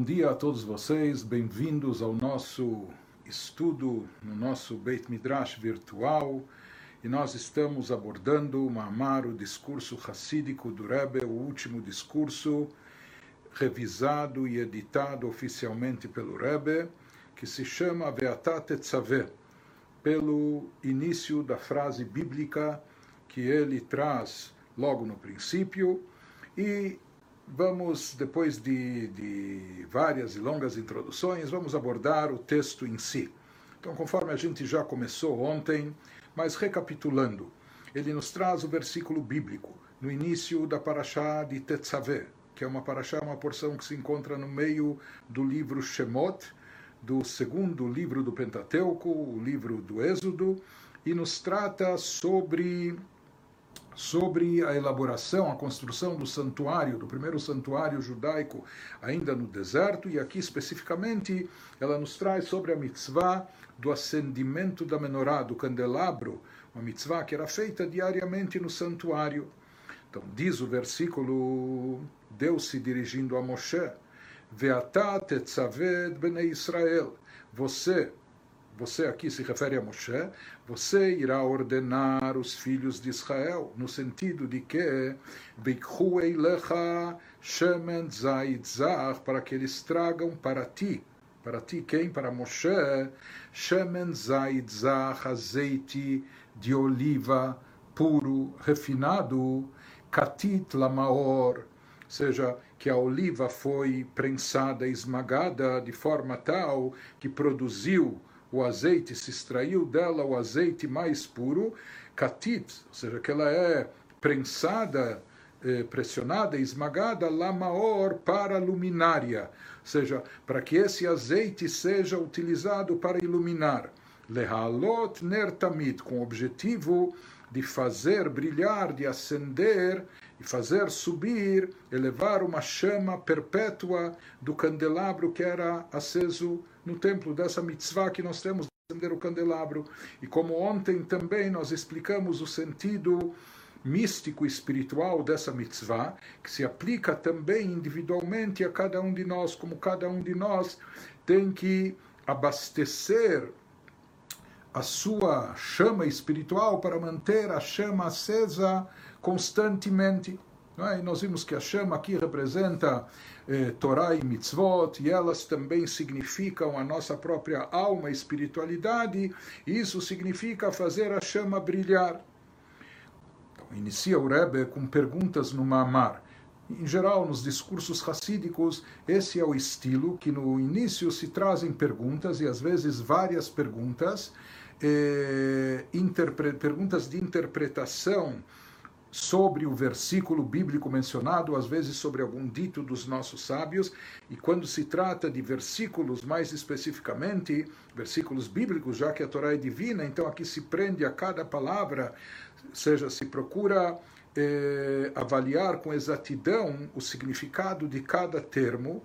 Bom dia a todos vocês, bem-vindos ao nosso estudo no nosso Beit Midrash virtual. E nós estamos abordando o Mamar, o discurso racídico do Rebbe, o último discurso revisado e editado oficialmente pelo Rebbe, que se chama Veatat Tetzaveh, pelo início da frase bíblica que ele traz logo no princípio e vamos, depois de, de, várias e longas introduções, vamos abordar o texto em si. Então, conforme a gente já começou ontem, mas recapitulando, ele nos traz o versículo bíblico no início da Parashá de Tetzaveh, que é uma Parashá, uma porção que se encontra no meio do livro Shemot, do segundo livro do Pentateuco, o livro do Êxodo, e nos trata sobre sobre a elaboração, a construção do santuário, do primeiro santuário judaico, ainda no deserto, e aqui especificamente ela nos traz sobre a mitzvah do acendimento da menorá, do candelabro, uma mitzvah que era feita diariamente no santuário. Então, diz o versículo, Deus se dirigindo a Moshe, Ve'ata tetzaved bnei Israel, você, você aqui se refere a Moshe, você irá ordenar os filhos de Israel, no sentido de que shemen para que eles tragam para ti, para ti quem? Para Moshe, shemen azeite de oliva puro, refinado, katit lamaor, seja, que a oliva foi prensada, esmagada de forma tal que produziu o azeite, se extraiu dela o azeite mais puro, katit, ou seja, que ela é prensada, eh, pressionada, esmagada, lamaor para luminária, ou seja, para que esse azeite seja utilizado para iluminar. Lehalot nertamid, com o objetivo de fazer brilhar, de acender e fazer subir, elevar uma chama perpétua do candelabro que era aceso no templo, dessa mitzvah que nós temos de acender o candelabro. E como ontem também nós explicamos o sentido místico espiritual dessa mitzvah, que se aplica também individualmente a cada um de nós, como cada um de nós tem que abastecer a sua chama espiritual para manter a chama acesa constantemente. É? E nós vimos que a chama aqui representa eh, Torá e mitzvot, e elas também significam a nossa própria alma e espiritualidade, e isso significa fazer a chama brilhar. Então, inicia o Rebbe com perguntas no Mamar. Em geral, nos discursos racídicos, esse é o estilo que no início se trazem perguntas, e às vezes várias perguntas, eh, perguntas de interpretação sobre o versículo bíblico mencionado, às vezes sobre algum dito dos nossos sábios, e quando se trata de versículos mais especificamente, versículos bíblicos, já que a Torá é divina, então aqui se prende a cada palavra, seja, se procura eh, avaliar com exatidão o significado de cada termo,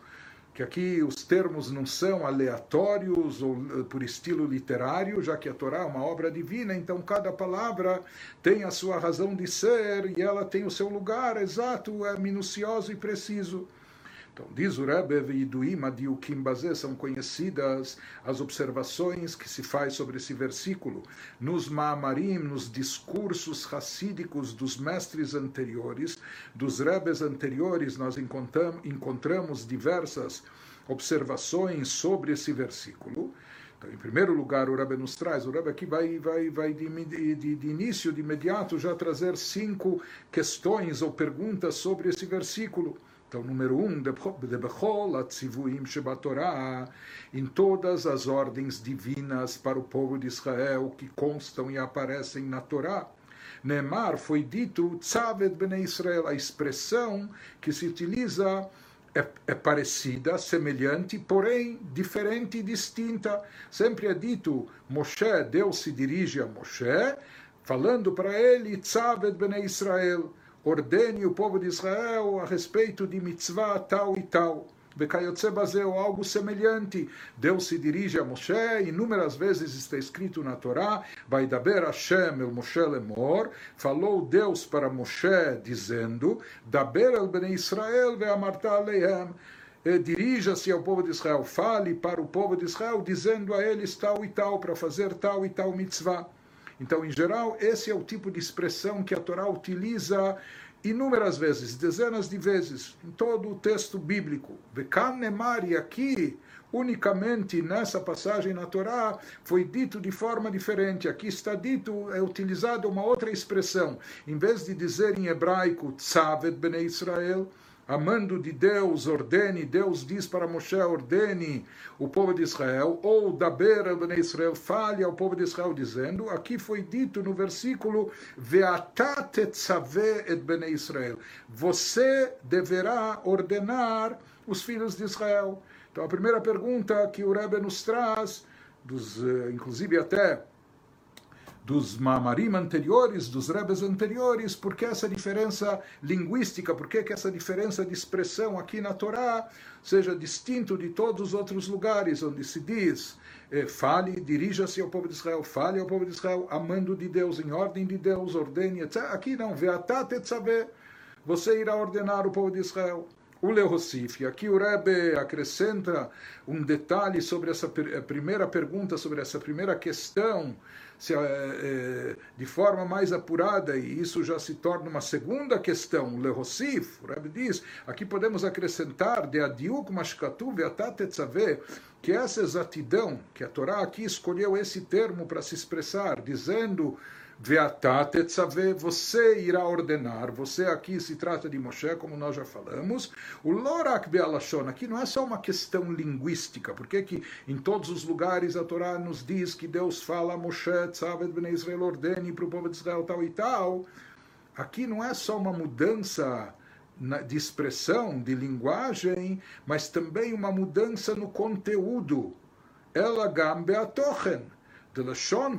que aqui os termos não são aleatórios ou eh, por estilo literário, já que a Torá é uma obra divina, então cada palavra tem a sua razão de ser e ela tem o seu lugar exato, é minucioso e preciso. Então, diz o Rebbe, Iduim, Adiukim Bazé, são conhecidas as observações que se faz sobre esse versículo. Nos Maamarim, nos discursos racídicos dos mestres anteriores, dos Rebes anteriores, nós encontramos diversas observações sobre esse versículo. Então, em primeiro lugar, o Rebbe nos traz, o Rebbe aqui vai, vai, vai de, de, de início, de imediato, já trazer cinco questões ou perguntas sobre esse versículo. Então, número um, em todas as ordens divinas para o povo de Israel que constam e aparecem na Torá. Neemar foi dito Tzaved Bnei Israel, a expressão que se utiliza é, é, parecida, semelhante, porém diferente e distinta. Sempre é dito, Moshe, Deus se dirige a Moshe, falando para ele, Tzaved Bnei Israel ordene o povo de Israel a respeito de mitzvah tal e tal. Bekayotze Bazeu, algo semelhante. Deus se dirige a Moshe, inúmeras vezes está escrito na Torá, vai daber Hashem el Moshe lemor, falou Deus para Moshe, dizendo, daber el bnei Israel ve'amarta aleihem, eh, dirija-se ao povo de Israel, fale para o povo de Israel, dizendo a eles tal e tal, para fazer tal e tal mitzvah. Então, em geral, esse é o tipo de expressão que a Torá utiliza inúmeras vezes, dezenas de vezes, em todo o texto bíblico. Vekanemari aqui, unicamente nessa passagem na Torá, foi dito de forma diferente. Aqui está dito, é utilizada uma outra expressão. Em vez de dizer em hebraico, Tzavet Bnei Israel, amando de Deus, ordene, Deus diz para Moshe, ordene o povo de Israel, ou Daber Bnei Israel, fale ao povo de Israel, dizendo, aqui foi dito no versículo, et Bnei Israel, você deverá ordenar os filhos de Israel. Então a primeira pergunta que o Rebbe nos traz, dos, eh, inclusive até dos Mamarim anteriores, dos Rebes anteriores, por que essa diferença linguística, por que, essa diferença de expressão aqui na Torá seja distinto de todos os outros lugares onde se diz eh, fale, dirija-se ao povo de Israel, fale ao povo de Israel, amando de Deus, em ordem de Deus, ordene, etc. Aqui não, veatat saber, você irá ordenar o povo de Israel o Leossif. Aqui o Rebbe acrescenta um detalhe sobre essa primeira pergunta, sobre essa primeira questão, se, é, de forma mais apurada, e isso já se torna uma segunda questão. O Leossif, o Rebbe diz, aqui podemos acrescentar de Adiuk Mashkatu Veatatetzaveh, que essa exatidão, que a Torá aqui escolheu esse termo para se expressar, dizendo você irá ordenar, você aqui se trata de Moshe, como nós já falamos. O Lorak Bealashon, aqui não é só uma questão linguística, porque que em todos os lugares a Torá nos diz que Deus fala a Moshe, Tzavet Ben Israel, ordene para o povo de Israel tal e tal. Aqui não é só uma mudança de expressão, de linguagem, mas também uma mudança no conteúdo. Ela gambe a de Lashon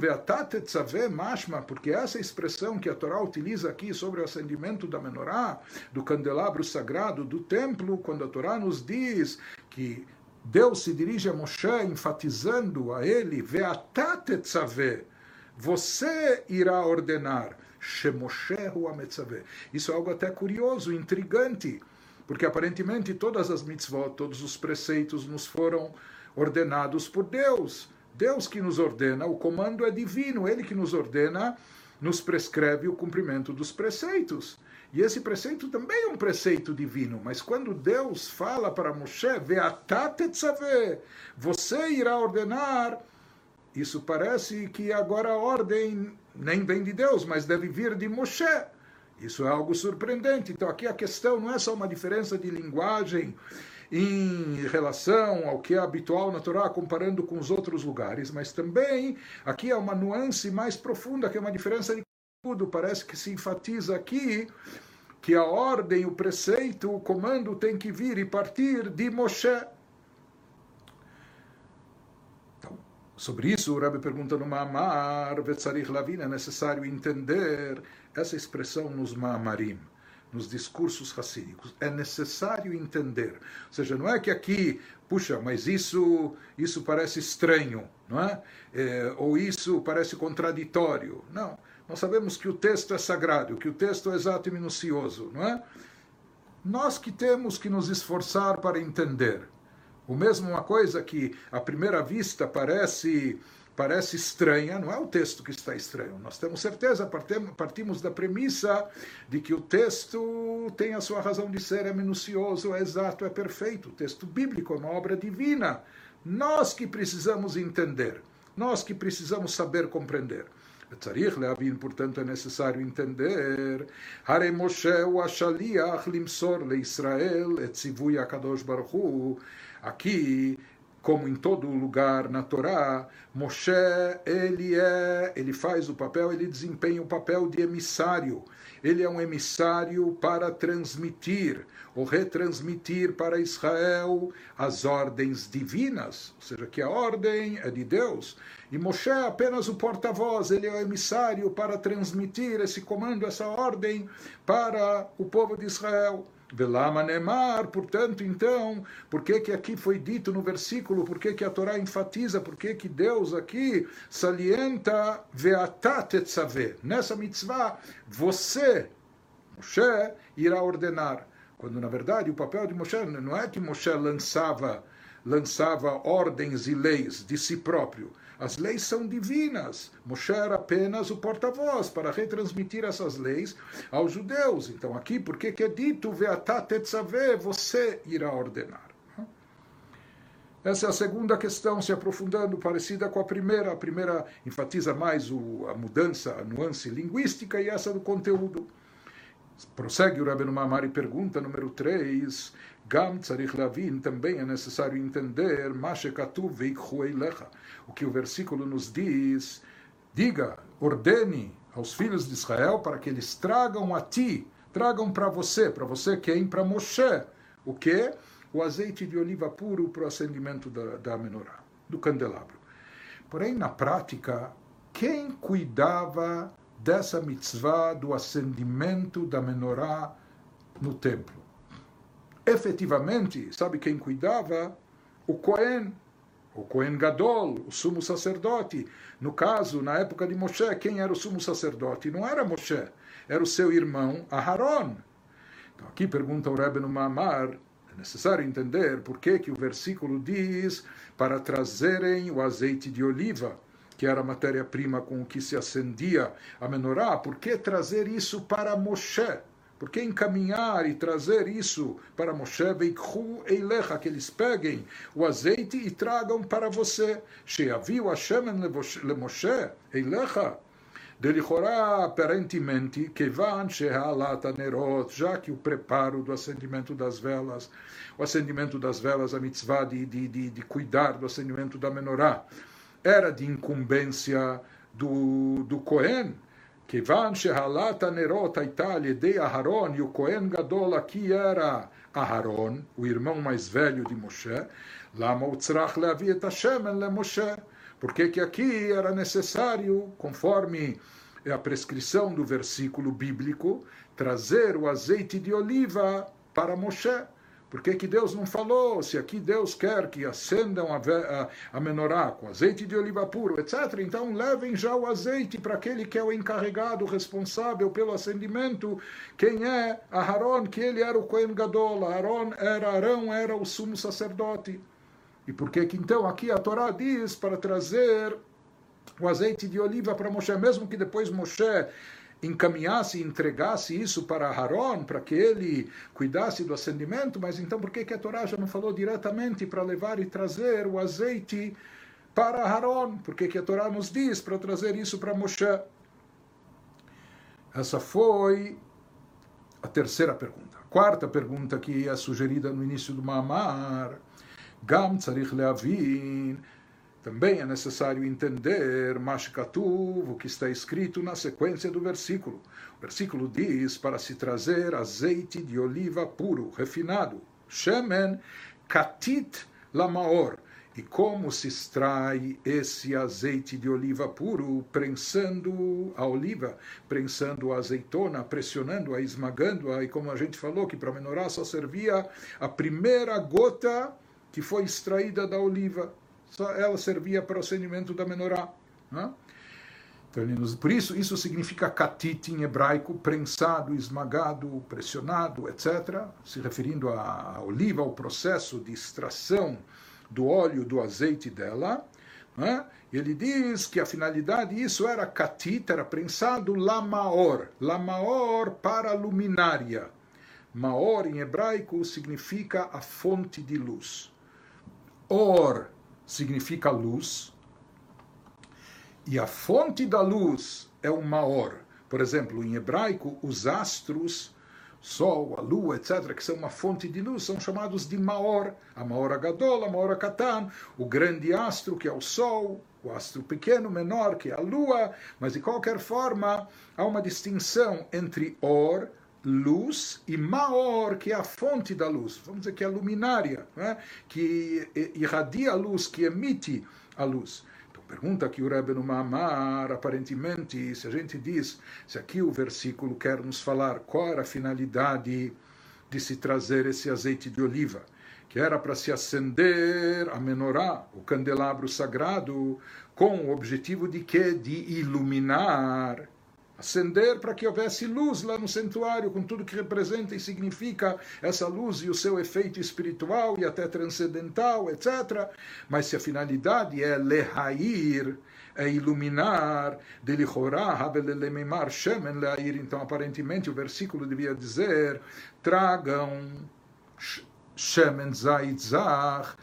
mashma, porque essa expressão que a Torá utiliza aqui sobre o acendimento da menorá, do candelabro sagrado do templo, quando a Torá nos diz que Deus se dirige a Moshe enfatizando a ele, ve'atat tzaveh, você irá ordenar. Isso é algo até curioso, intrigante, porque aparentemente todas as mitzvot, todos os preceitos nos foram ordenados por Deus. Deus que nos ordena, o comando é divino, ele que nos ordena, nos prescreve o cumprimento dos preceitos. E esse preceito também é um preceito divino, mas quando Deus fala para Moshe, você irá ordenar, isso parece que agora a ordem nem vem de Deus, mas deve vir de Moshe. Isso é algo surpreendente. Então aqui a questão não é só uma diferença de linguagem em relação ao que é habitual na Torá, comparando com os outros lugares, mas também aqui é uma nuance mais profunda, que é uma diferença de tudo. Parece que se enfatiza aqui que a ordem, o preceito, o comando tem que vir e partir de Moshe. Então, sobre isso, o Rebbe pergunta no Ma'amar, Vetzarich Lavina, é necessário entender essa expressão nos Ma'amarim nos discursos racídicos. É necessário entender. Ou seja, não é que aqui, puxa, mas isso, isso parece estranho, não é? é ou isso parece contraditório. Não. Nós sabemos que o texto é sagrado, que o texto é exato e minucioso, não é? Nós que temos que nos esforçar para entender. O mesmo uma coisa que à primeira vista parece parece estranha, não é o texto que está estranho. Nós temos certeza, partimos da premissa de que o texto tem a sua razão de ser, é minucioso, é exato, é perfeito. O texto bíblico é uma obra divina. Nós que precisamos entender, nós que precisamos saber compreender. צריך להבין, portanto, é necessário entender, הרי משה הוא השליח למסור לישראל את ציווי הקדוש ברוך הוא. Aqui como em todo lugar na Torá, Moshe, ele é, ele faz o papel, ele desempenha o papel de emissário. Ele é um emissário para transmitir ou retransmitir para Israel as ordens divinas, ou seja, que a ordem é de Deus. E Moshe é apenas o porta-voz, ele é o emissário para transmitir esse comando, essa ordem para o povo de Israel. Velama Nemar, portanto, então, por que, que aqui foi dito no versículo, por que, que a Torá enfatiza, por que, que Deus aqui salienta Veatat Nessa mitzvah, você, Moshe, irá ordenar. quando na verdade o papel de Moshe não é que Moshe lançava lançava ordens e leis de si próprio. As leis são divinas. Moshe era apenas o porta-voz para retransmitir essas leis aos judeus. Então aqui, por que é dito, você irá ordenar. Essa é a segunda questão, se aprofundando, parecida com a primeira. A primeira enfatiza mais o, a mudança, a nuance linguística e essa do conteúdo. Prossegue o Rabino Mamar e pergunta, número 3, Gam lavin, também é necessário entender, o que o versículo nos diz, diga, ordene aos filhos de Israel para que eles tragam a ti, tragam para você, para você quem? Para Moshe, o que? O azeite de oliva puro para o acendimento da, da menorá, do candelabro. Porém, na prática, quem cuidava dessa mitzvah do acendimento da menorá no templo. Efetivamente, sabe quem cuidava? O Cohen, o Cohen Gadol, o sumo sacerdote. No caso, na época de Moshe, quem era o sumo sacerdote? Não era Moshe, era o seu irmão Aharon. Então, aqui pergunta o Rebbe no Mamar, é necessário entender por que, que o versículo diz para trazerem o azeite de oliva que era a matéria-prima com que se acendia a menorá, por que trazer isso para Moshe? Por que encaminhar e trazer isso para Moshe? Veikhu eilecha, que eles peguem o azeite e tragam para você. Sheaviu Hashem Moshe eilecha. Delichorá, aparentemente, kevan shehalat nerot, já que o preparo do acendimento das velas, o acendimento das velas, a mitzvah de, de, de, de cuidar do acendimento da menorá, era de incumbência do, do Cohen, que Kivan Shehalat Nerota Aital de Aharon e o Cohen Gadol aqui era Aharon, o irmão mais velho de Moshe, Lama Utzrach Levi et Hashemen Le Moshe, porque que aqui era necessário, conforme é a prescrição do versículo bíblico, trazer o azeite de oliva para Moshe. Por que, que Deus não falou? Se aqui Deus quer que acendam a, a, a menorá com azeite de oliva puro, etc., então levem já o azeite para aquele que é o encarregado, responsável pelo acendimento. Quem é? Aharon, que ele era o Kohen Gadol. Aharon era, Arão era o sumo sacerdote. E por que, que então aqui a Torá diz para trazer o azeite de oliva para Moshe, mesmo que depois Moshe encaminhasse e entregasse isso para Haron, para que ele cuidasse do acendimento, mas então por que, que a Torá já não falou diretamente para levar e trazer o azeite para Haron? Por que, que a Torá nos diz para trazer isso para Moshe? Essa foi a terceira pergunta. A quarta pergunta que é sugerida no início do Mamar, Gam tzarich leavin, também é necessário entender Mashkatuv, o que está escrito na sequência do versículo. O versículo diz para se trazer azeite de oliva puro, refinado, Shemen Katit Lamaor. E como se extrai esse azeite de oliva puro, prensando a oliva, prensando a azeitona, pressionando-a, esmagando-a, e como a gente falou que para menorá só servia a primeira gota que foi extraída da oliva só ela servia para o acendimento da menorá. Né? Então, por isso, isso significa katit em hebraico, prensado, esmagado, pressionado, etc., se referindo à oliva, ao processo de extração do óleo, do azeite dela. Né? Ele diz que a finalidade disso era katit, era prensado lamaor, lamaor para luminária. Maor em hebraico significa a fonte de luz. Or significa luz, e a fonte da luz é o Maor. Por exemplo, em hebraico, os astros, Sol, a Lua, etc., que são uma fonte de luz, são chamados de Maor. A Maor Agadol, a Maor Katan, o grande astro, que é o Sol, o astro pequeno, menor, que é a Lua. Mas, de qualquer forma, há uma distinção entre Or, luz e Maor, que é a fonte da luz, vamos dizer que é a luminária, né? que irradia a luz, que emite a luz. Então, pergunta aqui o Rebbe no Mamar, aparentemente, se a gente diz, se aqui o versículo quer nos falar qual era a finalidade de se trazer esse azeite de oliva, que era para se acender a menorá, o candelabro sagrado, com o objetivo de quê? De iluminar acender para que houvesse luz lá no santuário, com tudo que representa e significa essa luz e o seu efeito espiritual e até transcendental, etc. Mas se a finalidade é lehair, é iluminar, shemen lehair, então aparentemente o versículo devia dizer, tragam shemen zait zach,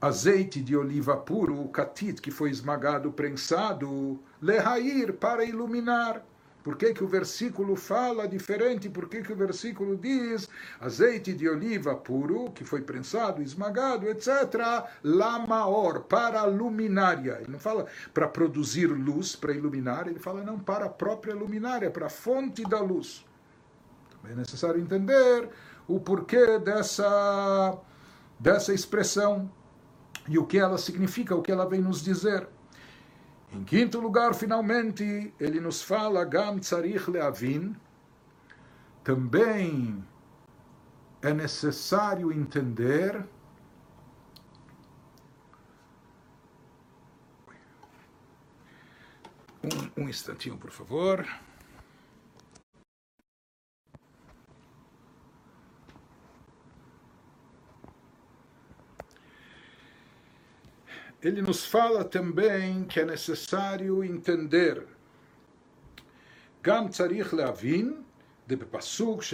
azeite de oliva puro, o katit que foi esmagado, prensado, lehair, para iluminar. Por que, que o versículo fala diferente? Por que, que o versículo diz azeite de oliva puro, que foi prensado, esmagado, etc., lamaor, para a luminária. Ele não fala para produzir luz, para iluminar, ele fala não, para a própria luminária, para a fonte da luz. Também é necessário entender o porquê dessa, dessa expressão e o que ela significa, o que ela vem nos dizer. Em quinto lugar, finalmente, ele nos fala Gam Tzarich Leavin. Também é necessário entender um, um instantinho, por favor. Ele nos fala também que é necessário entender. Gam tzarich leavin, de Pasuk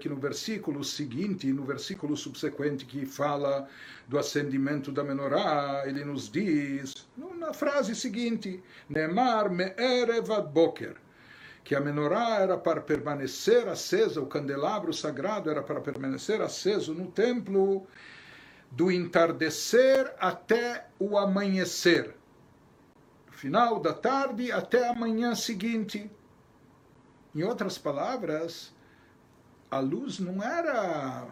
que no versículo seguinte, no versículo subsequente que fala do acendimento da menorá, ele nos diz, na frase seguinte, Neemar me'erev boker, que a menorá era para permanecer acesa, o candelabro sagrado era para permanecer aceso no templo, do entardecer até o amanhecer. Final da tarde até a manhã seguinte. Em outras palavras, a luz não era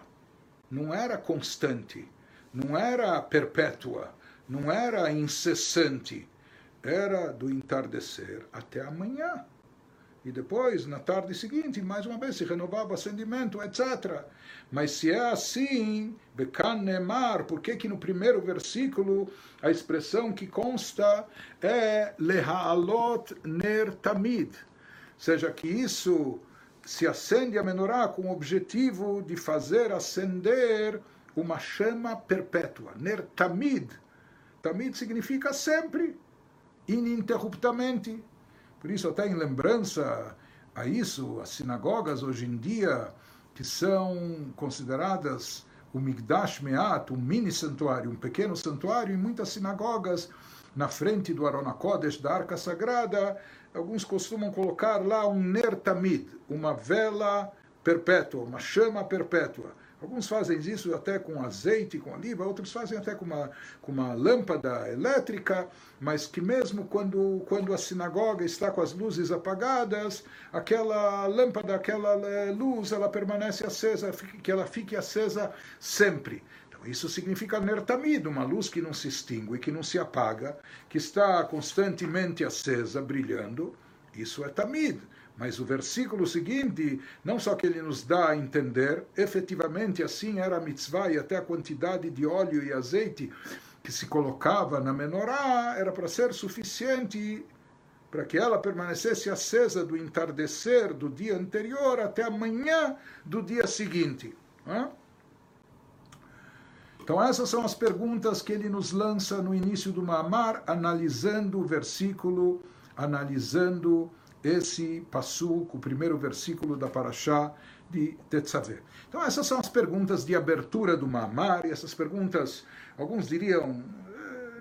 não era constante, não era perpétua, não era incessante, era do entardecer até amanhã e depois, na tarde seguinte, mais uma vez se renovava o acendimento, etc. Mas se é assim, Bekanemar, por que que no primeiro versículo a expressão que consta é Lehaalot Ner Tamid? Seja que isso se acende a menorá com o objetivo de fazer acender uma chama perpétua. Ner Tamid. Tamid significa sempre, ininterruptamente. Por isso, até em lembrança a isso, as sinagogas hoje em dia, que são consideradas o Migdash Meat, um mini santuário, um pequeno santuário, em muitas sinagogas, na frente do Arona Kodesh, da Arca Sagrada, alguns costumam colocar lá um Ner Tamid, uma vela perpétua, uma chama perpétua. Alguns fazem isso até com azeite, com oliva, outros fazem até com uma, com uma lâmpada elétrica, mas que mesmo quando, quando a sinagoga está com as luzes apagadas, aquela lâmpada, aquela eh, luz, ela permanece acesa, que ela fique acesa sempre. Então, isso significa nertamid, uma luz que não se extingue, que não se apaga, que está constantemente acesa, brilhando. Isso é tamid. Mas o versículo seguinte, não só que ele nos dá a entender, efetivamente assim era a mitzvah e até a quantidade de óleo e azeite que se colocava na menorá era para ser suficiente para que ela permanecesse acesa do entardecer do dia anterior até a manhã do dia seguinte. Então essas são as perguntas que ele nos lança no início do Mamar, analisando o versículo, analisando esse Passuk, o primeiro versículo da Parashá de Tetzaveh. Então essas são as perguntas de abertura do Mamar, e essas perguntas, alguns diriam,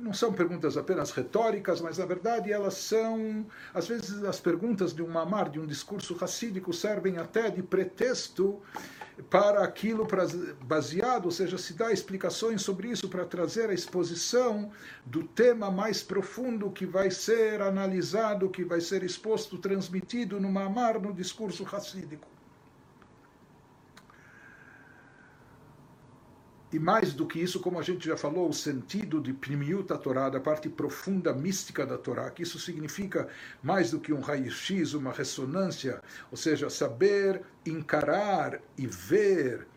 não são perguntas apenas retóricas, mas na verdade elas são, às vezes as perguntas de um mamar, de um discurso racídico, servem até de pretexto para aquilo baseado, ou seja, se dá explicações sobre isso para trazer a exposição do tema mais profundo que vai ser analisado, que vai ser exposto, transmitido no mamar, no discurso racídico. E mais do que isso, como a gente já falou, o sentido de Pnimiut Torá, da parte profunda mística da Torá, que isso significa mais do que um raio-x, uma ressonância, ou seja, saber encarar e ver,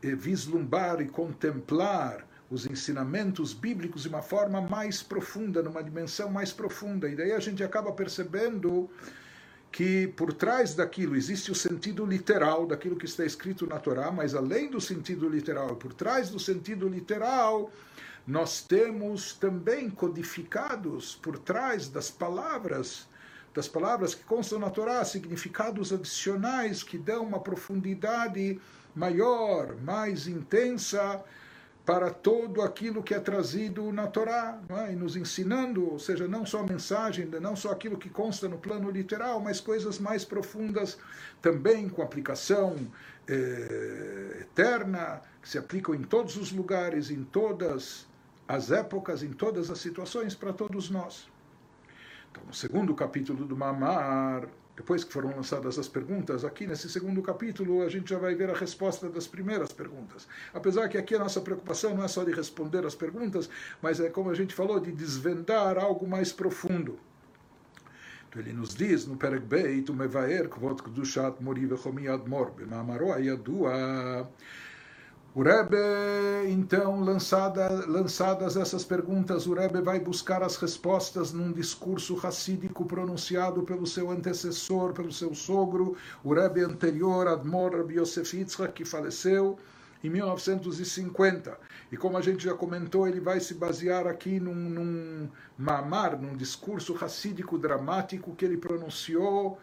e vislumbrar e contemplar os ensinamentos bíblicos de uma forma mais profunda, numa dimensão mais profunda. E daí a gente acaba percebendo que por trás daquilo existe o sentido literal daquilo que está escrito na Torá, mas além do sentido literal, por trás do sentido literal, nós temos também codificados por trás das palavras, das palavras que constam na Torá, significados adicionais que dão uma profundidade maior, mais intensa para todo aquilo que é trazido na Torá, é? e nos ensinando, ou seja, não só a mensagem, não só aquilo que consta no plano literal, mas coisas mais profundas também com aplicação eh, eterna, que se aplicam em todos os lugares, em todas as épocas, em todas as situações, para todos nós. Então, no segundo capítulo do Mamar, depois que foram lançadas as perguntas, aqui nesse segundo capítulo a gente já vai ver a resposta das primeiras perguntas. Apesar que aqui a nossa preocupação não é só de responder as perguntas, mas é como a gente falou, de desvendar algo mais profundo. Então ele nos diz no Perek Beit, o Mevaer, Kvot Kdushat Mori Vechomi Admor, Bemamaro Ayadua, o Rebbe, então, lançada, lançadas essas perguntas, o Rebbe vai buscar as respostas num discurso racídico pronunciado pelo seu antecessor, pelo seu sogro, o Rebbe anterior, Admor Rabbi Yosef que faleceu em 1950. E como a gente já comentou, ele vai se basear aqui num, num mamar, num discurso racídico dramático que ele pronunciou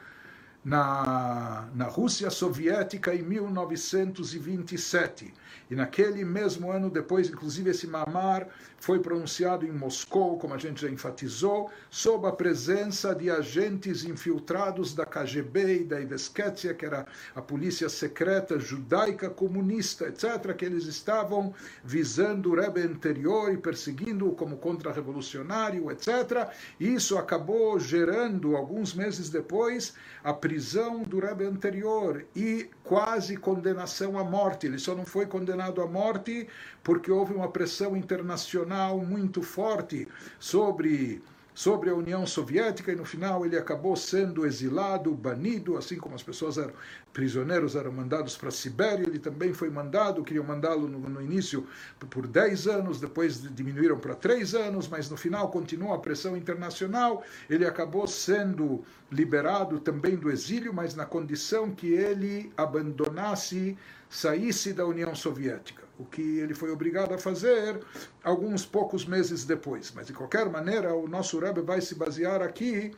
na, na Rússia soviética em 1927. E naquele mesmo ano depois, inclusive esse mamar foi pronunciado em Moscou, como a gente já enfatizou, sob a presença de agentes infiltrados da KGB e da Ivesketia, que era a polícia secreta judaica comunista, etc., que eles estavam visando o Rebbe anterior e perseguindo-o como contra-revolucionário, etc. Isso acabou gerando, alguns meses depois, a prisão do Rebbe anterior e quase condenação à morte. Ele só não foi condenado à morte porque houve uma pressão internacional muito forte sobre sobre a União Soviética e no final ele acabou sendo exilado, banido, assim como as pessoas eram prisioneiros eram mandados para a Sibéria, ele também foi mandado, queriam mandá-lo no, no, início por 10 anos, depois diminuíram para 3 anos, mas no final continua a pressão internacional, ele acabou sendo liberado também do exílio, mas na condição que ele abandonasse, saísse da União Soviética o que ele foi obrigado a fazer alguns poucos meses depois. Mas, de qualquer maneira, o nosso Rebbe vai se basear aqui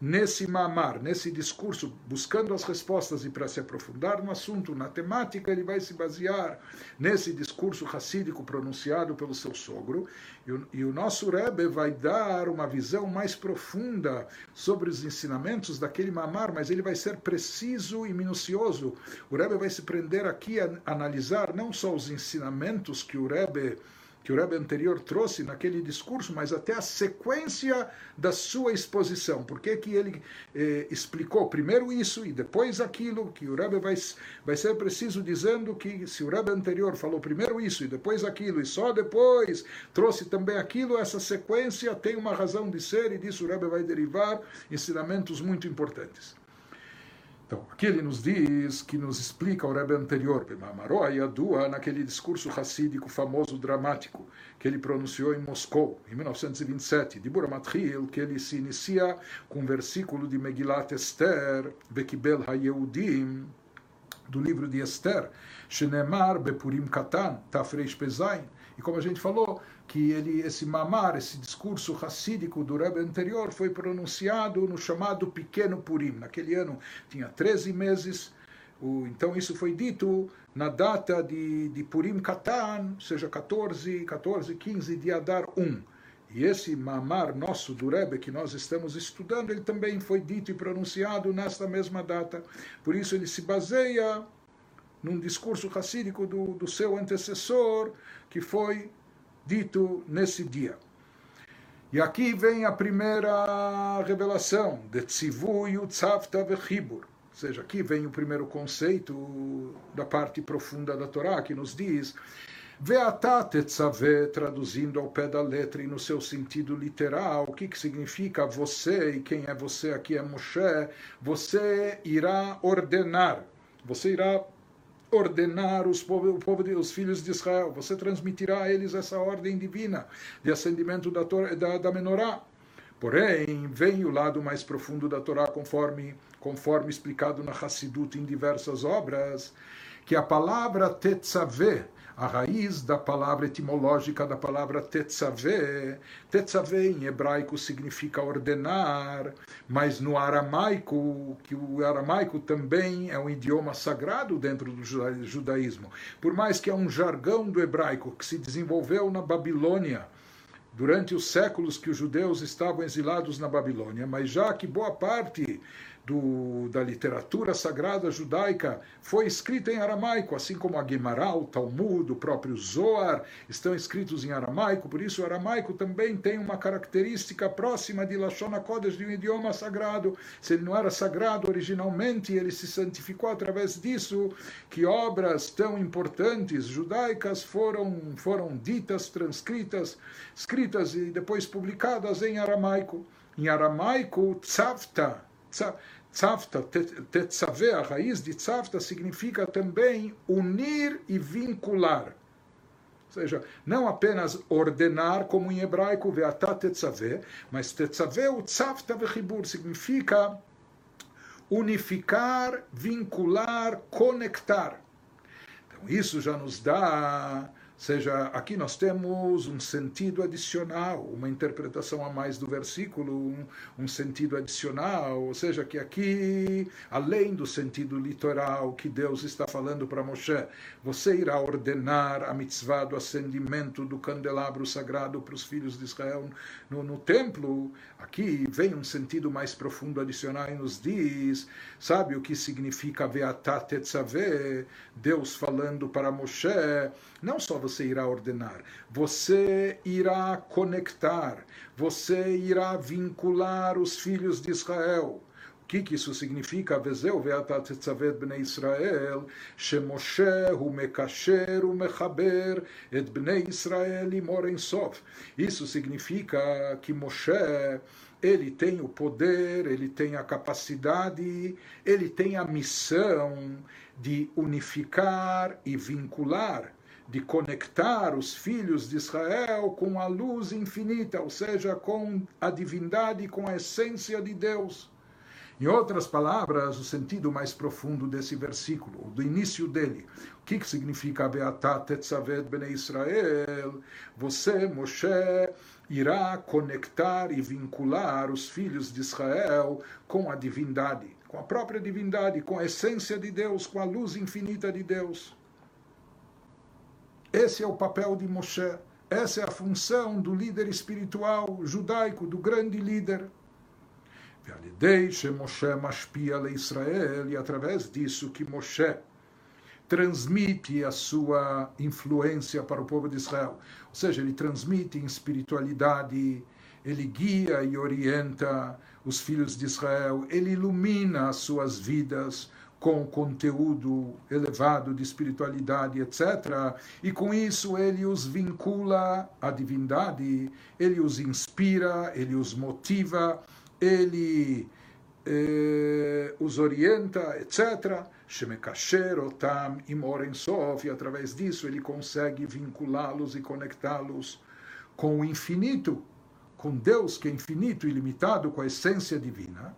nesse mamar, nesse discurso, buscando as respostas e para se aprofundar no assunto, na temática, ele vai se basear nesse discurso racídico pronunciado pelo seu sogro, e o, e o nosso Rebbe vai dar uma visão mais profunda sobre os ensinamentos daquele mamar, mas ele vai ser preciso e minucioso. O Rebbe vai se prender aqui a analisar não só os ensinamentos que o Rebbe que o Rebbe anterior trouxe naquele discurso, mas até a sequência da sua exposição. Por que, ele eh, explicou primeiro isso e depois aquilo, que o Rebbe vai, vai ser preciso dizendo que se o Rebbe anterior falou primeiro isso e depois aquilo, e só depois trouxe também aquilo, essa sequência tem uma razão de ser e disso o Rebbe vai derivar ensinamentos muito importantes. Então, aqui ele nos diz, que nos explica o Rebbe anterior, Bemamaroa Yadua, naquele discurso racídico famoso, dramático, que ele pronunciou em Moscou, em 1927, de Buramatril, que ele se inicia com um versículo de Megilat Esther, Bekibel HaYehudim, do livro de Esther, Shenemar Bepurim Katan, Tafreish Pezain, e como a gente falou, que ele, esse mamar, esse discurso racídico do Rebbe anterior foi pronunciado no chamado Pequeno Purim. Naquele ano tinha 13 meses, o, então isso foi dito na data de, de Purim Katan, seja 14, 14, 15 de Adar 1. E esse mamar nosso do Rebbe que nós estamos estudando, ele também foi dito e pronunciado nesta mesma data. Por isso ele se baseia num discurso racídico do, do seu antecessor, que foi dito nesse dia. E aqui vem a primeira revelação, de Tzivu Yutzavta Vechibur. Ou seja, aqui vem o primeiro conceito da parte profunda da Torá, que nos diz traduzindo ao pé da letra e no seu sentido literal, o que, que significa você, e quem é você aqui é Moshe, você irá ordenar, você irá ordenar os, povo, o povo de, os filhos de Israel. Você transmitirá a eles essa ordem divina de acendimento da, da, da menorá. Porém, vem o lado mais profundo da Torá, conforme, conforme explicado na Hassidut em diversas obras, que a palavra tetzaveh, a raiz da palavra etimológica da palavra tetzaveh. Tetzaveh em hebraico significa ordenar, mas no aramaico, que o aramaico também é um idioma sagrado dentro do judaísmo, por mais que é um jargão do hebraico que se desenvolveu na Babilônia durante os séculos que os judeus estavam exilados na Babilônia, mas já que boa parte do, da literatura sagrada judaica foi escrita em aramaico, assim como a Gemara, o Talmud, o próprio Zohar estão escritos em aramaico, por isso o aramaico também tem uma característica próxima de Lashon HaKodesh, de um idioma sagrado. Se ele não era sagrado originalmente, ele se santificou através disso, que obras tão importantes judaicas foram, foram ditas, transcritas, escritas e depois publicadas em aramaico. Em aramaico, tzavta, tzavta tetzaveh, a raiz de tzavta significa também unir e vincular. Ou seja, não apenas ordenar, como em hebraico, veatá tetzaveh, mas tetzaveh, o tzavta vechibur, significa unificar, vincular, conectar. Então, isso já nos dá seja, aqui nós temos um sentido adicional, uma interpretação a mais do versículo, um, um, sentido adicional, ou seja, que aqui, além do sentido literal que Deus está falando para Moshe, você irá ordenar a mitzvah do acendimento do candelabro sagrado para os filhos de Israel no, no templo. Aqui vem um sentido mais profundo adicional e nos diz, sabe o que significa Veatat Tetzaveh, Deus falando para Moshe, não só você irá ordenar, você irá conectar, você irá vincular os filhos de Israel. O que, que isso significa? Vezeu ve'atat tzavet bnei Israel, shemoshe hu mekasher hu mechaber et bnei Israel imor sof. Isso significa que Moshe ele tem o poder, ele tem a capacidade, ele tem a missão de unificar e vincular de conectar os filhos de Israel com a luz infinita, ou seja, com a divindade, com a essência de Deus. Em outras palavras, o sentido mais profundo desse versículo, do início dele, o que, que significa Beatat Tetzaved Bnei Israel? Você, Moshe, irá conectar e vincular os filhos de Israel com a divindade, com a própria divindade, com a essência de Deus, com a luz infinita de Deus. Esse é o papel de Moshe. Essa é a função do líder espiritual judaico, do grande líder. Moshe mashpia le Israel, e através disso que Moshe transmite a sua influência para o povo de Israel. Ou seja, ele transmite em espiritualidade, ele guia e orienta os filhos de Israel, ele ilumina as suas vidas com conteúdo elevado de espiritualidade, etc. E com isso ele os vincula à divindade, ele os inspira, ele os motiva, ele eh, os orienta, etc. Shemekasher otam imorem sof, e através disso ele consegue vinculá-los e conectá-los com o infinito, com Deus que é infinito e ilimitado, com a essência divina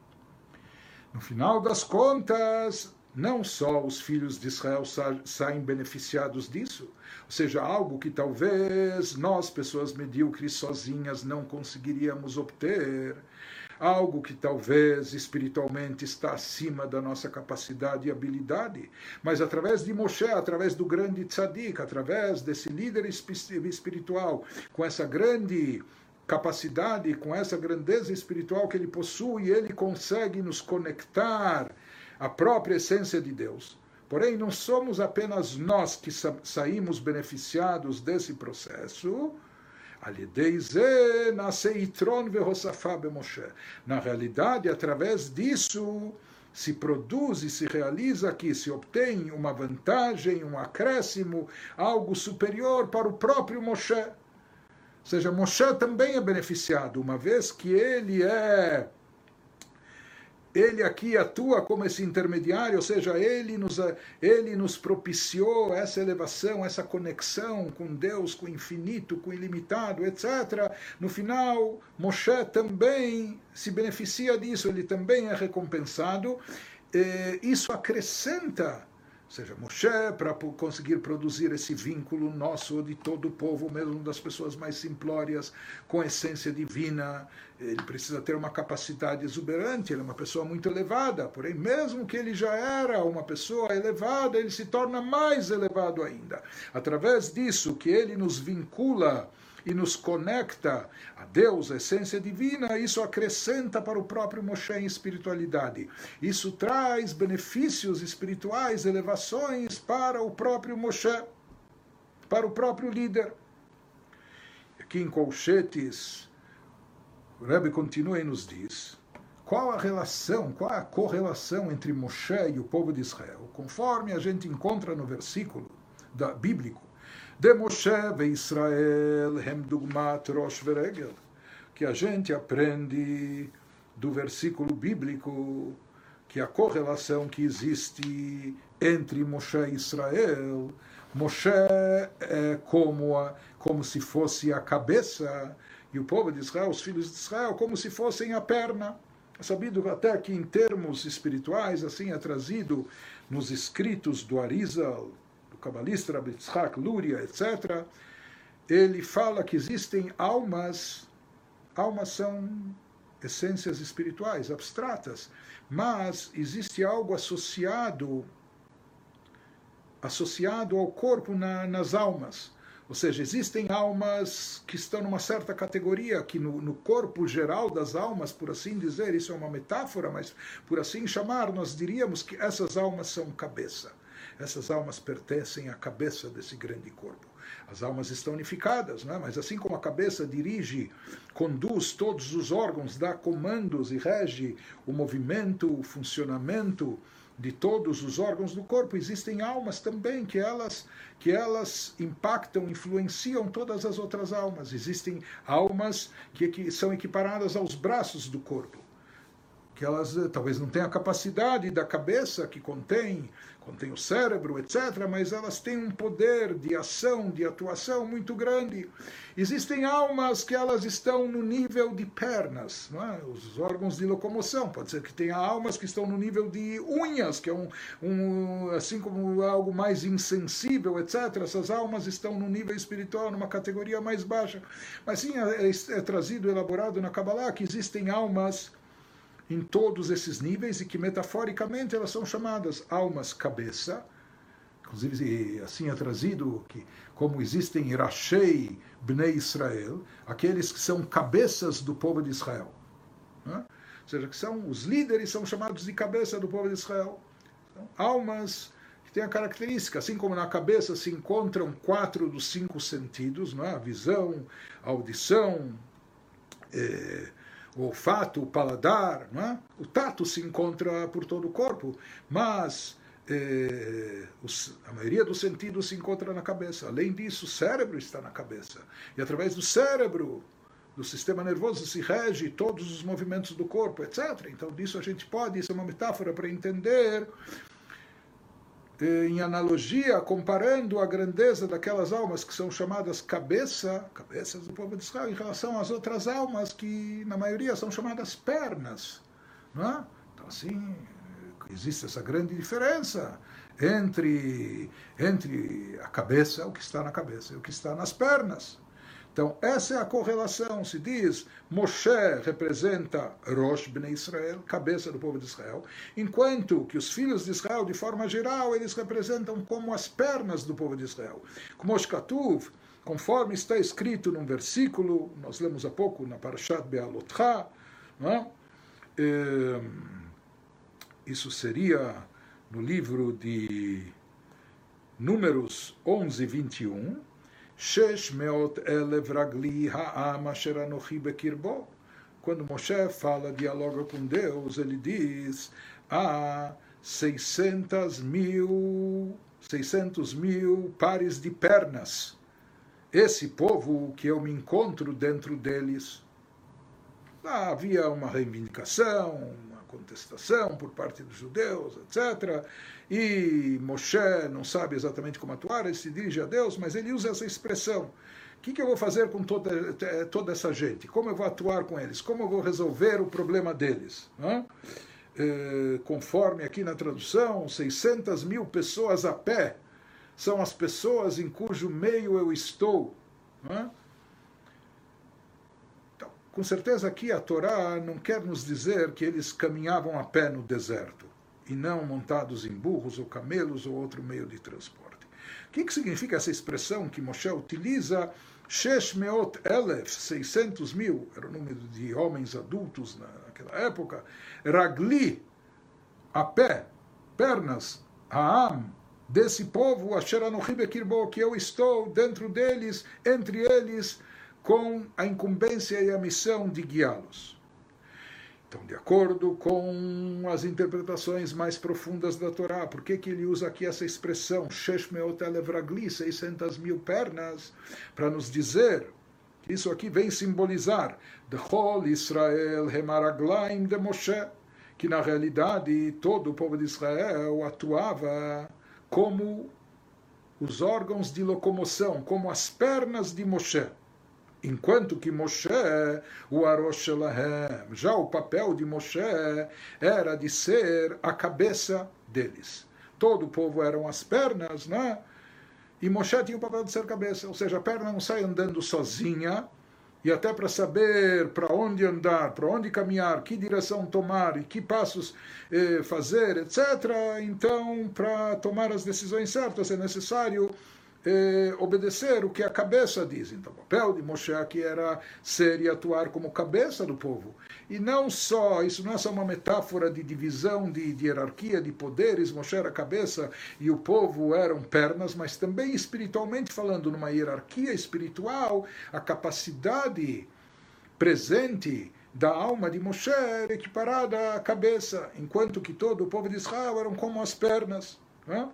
no final das contas, não só os filhos de Israel sa saem beneficiados disso, ou seja, algo que talvez nós, pessoas medíocres sozinhas, não conseguiríamos obter, algo que talvez espiritualmente está acima da nossa capacidade e habilidade, mas através de Moshe, através do grande tzadik, através desse líder espiritual, com essa grande capacidade, com essa grandeza espiritual que ele possui, ele consegue nos conectar à própria essência de Deus. Porém, não somos apenas nós que sa saímos beneficiados desse processo. Na realidade, através disso, se produz e se realiza aqui, se obtém uma vantagem, um acréscimo, algo superior para o próprio Moshe. Ou seja, Moshe também é beneficiado, uma vez que ele é ele aqui atua como esse intermediário, ou seja, ele nos, ele nos propiciou essa elevação, essa conexão com Deus, com o infinito, com o ilimitado, etc. No final, Moshe também se beneficia disso, ele também é recompensado. Isso acrescenta ou seja, Moshe, para conseguir produzir esse vínculo nosso de todo o povo, mesmo das pessoas mais simplórias, com essência divina, ele precisa ter uma capacidade exuberante, ele é uma pessoa muito elevada, porém, mesmo que ele já era uma pessoa elevada, ele se torna mais elevado ainda. Através disso, que ele nos vincula e nos conecta a Deus, a essência divina, isso acrescenta para o próprio Moshe em espiritualidade. Isso traz benefícios espirituais, elevações para o próprio Moshe, para o próprio líder. Aqui em colchetes, o Rebbe continua e nos diz qual a relação, qual a correlação entre Moshe e o povo de Israel, conforme a gente encontra no versículo da, bíblico de Moshe ve Israel hem dugmat rosh veregel, que a gente aprende do versículo bíblico que a correlação que existe entre Moshe e Israel, Moshe é como, a, como se fosse a cabeça e o povo de Israel, os filhos de Israel, como se fossem a perna. É sabido até que em termos espirituais, assim é trazido nos escritos do Arizal, cabalista Rabbi Tzchak, Luria, etc., ele fala que existem almas, almas são essências espirituais, abstratas, mas existe algo associado associado ao corpo na, nas almas. Ou seja, existem almas que estão numa certa categoria, que no, no, corpo geral das almas, por assim dizer, isso é uma metáfora, mas por assim chamar, nós diríamos que essas almas são cabeça. Essas almas pertencem à cabeça desse grande corpo. As almas estão unificadas, não é? mas assim como a cabeça dirige, conduz todos os órgãos, dá comandos e rege o movimento, o funcionamento de todos os órgãos do corpo, existem almas também que elas que elas impactam, influenciam todas as outras almas. Existem almas que, que são equiparadas aos braços do corpo que elas eh, talvez não tenham a capacidade da cabeça que contém, contém o cérebro, etc., mas elas têm um poder de ação, de atuação muito grande. Existem almas que elas estão no nível de pernas, é? os órgãos de locomoção. Pode ser que tenha almas que estão no nível de unhas, que é um, um assim como algo mais insensível, etc. Essas almas estão no nível espiritual, numa categoria mais baixa. Mas sim, é, é, é trazido, elaborado na Kabbalah que existem almas em todos esses níveis e que metaforicamente elas são chamadas almas cabeça, inclusive assim é trazido que como existem Rashei Bnei Israel, aqueles que são cabeças do povo de Israel. Né? Ou seja, que são os líderes são chamados de cabeça do povo de Israel. Então, almas que têm a característica, assim como na cabeça se encontram quatro dos cinco sentidos, não é? a visão, a audição, eh, o olfato, o paladar, é? o tato se encontra por todo o corpo, mas eh, os, a maioria dos sentidos se encontra na cabeça. Além disso, o cérebro está na cabeça. E através do cérebro, do sistema nervoso, se rege todos os movimentos do corpo, etc. Então, disso a gente pode, isso é uma metáfora para entender em analogia, comparando a grandeza daquelas almas que são chamadas cabeça, cabeças do povo de Israel, em relação às outras almas que, na maioria, são chamadas pernas. Não é? Então, assim, existe essa grande diferença entre, entre a cabeça, o que está na cabeça, e o que está nas pernas. Então, essa é a correlação. Se diz, Moshe representa Rosh Bnei Israel, cabeça do povo de Israel, enquanto que os filhos de Israel, de forma geral, eles representam como as pernas do povo de Israel. Como Oshkatuv, conforme está escrito num versículo, nós lemos há pouco na Parashat Be'alotcha, é? isso seria no livro de Números 11, 21, Ha'am bekirbo. Quando Moshe fala, dialoga com Deus, ele diz, há 600 mil, 600 mil pares de pernas. Esse povo que eu me encontro dentro deles. Lá havia uma reivindicação, contestação por parte dos judeus, etc. E Moshe não sabe exatamente como atuar, ele se dirige a Deus, mas ele usa essa expressão. O que, que eu vou fazer com toda, toda essa gente? Como eu vou atuar com eles? Como eu vou resolver o problema deles? É, conforme aqui na tradução, 600 mil pessoas a pé são as pessoas em cujo meio eu estou. Com certeza aqui a Torá não quer nos dizer que eles caminhavam a pé no deserto e não montados em burros ou camelos ou outro meio de transporte. O que, que significa essa expressão que Moshe utiliza? Sheshmeot Elef, 600 mil, era o número de homens adultos naquela época. Ragli, a pé, pernas, Aam, desse povo, Asher que eu estou dentro deles, entre eles, com a incumbência e a missão de guiá-los. Então, de acordo com as interpretações mais profundas da Torá, por que, que ele usa aqui essa expressão, Sheshmeot Elevragli, 600 mil pernas, para nos dizer que isso aqui vem simbolizar Dechol Israel Hemaraglaim de Moshe, que na realidade todo o povo de Israel atuava como os órgãos de locomoção, como as pernas de Moshe. Enquanto que Moshe, o Arosh Shelahem, já o papel de Moshe era de ser a cabeça deles. Todo o povo eram as pernas, né? E Moshe tinha o papel de ser cabeça, ou seja, a perna não sai andando sozinha, e até para saber para onde andar, para onde caminhar, que direção tomar e que passos eh, fazer, etc. Então, para tomar as decisões certas é necessário eh, obedecer o que a cabeça diz. Então, o papel de Moshe aqui era ser e atuar como cabeça do povo. E não só, isso não é só uma metáfora de divisão, de, de hierarquia, de poderes, Moshe era cabeça e o povo eram pernas, mas também espiritualmente falando, numa hierarquia espiritual, a capacidade presente da alma de Moshe equiparada à cabeça, enquanto que todo o povo de Israel eram como as pernas. Não é?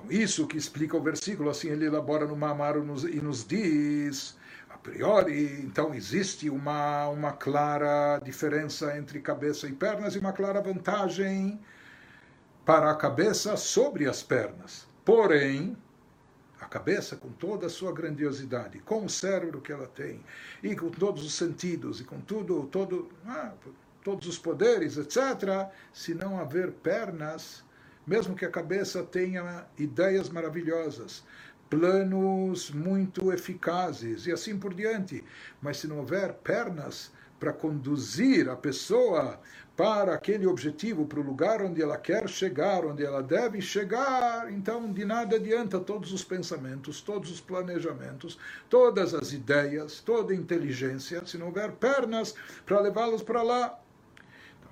Então, isso que explica o versículo, assim ele elabora no Mamar e nos diz, a priori, então existe uma, uma clara diferença entre cabeça e pernas e uma clara vantagem para a cabeça sobre as pernas. Porém, a cabeça, com toda a sua grandiosidade, com o cérebro que ela tem, e com todos os sentidos, e com tudo, todo, ah, todos os poderes, etc., se não haver pernas, mesmo que a cabeça tenha ideias maravilhosas, planos muito eficazes e assim por diante, mas se não houver pernas para conduzir a pessoa para aquele objetivo, para o lugar onde ela quer chegar, onde ela deve chegar, então de nada adianta todos os pensamentos, todos os planejamentos, todas as ideias, toda a inteligência, se não houver pernas para levá-los para lá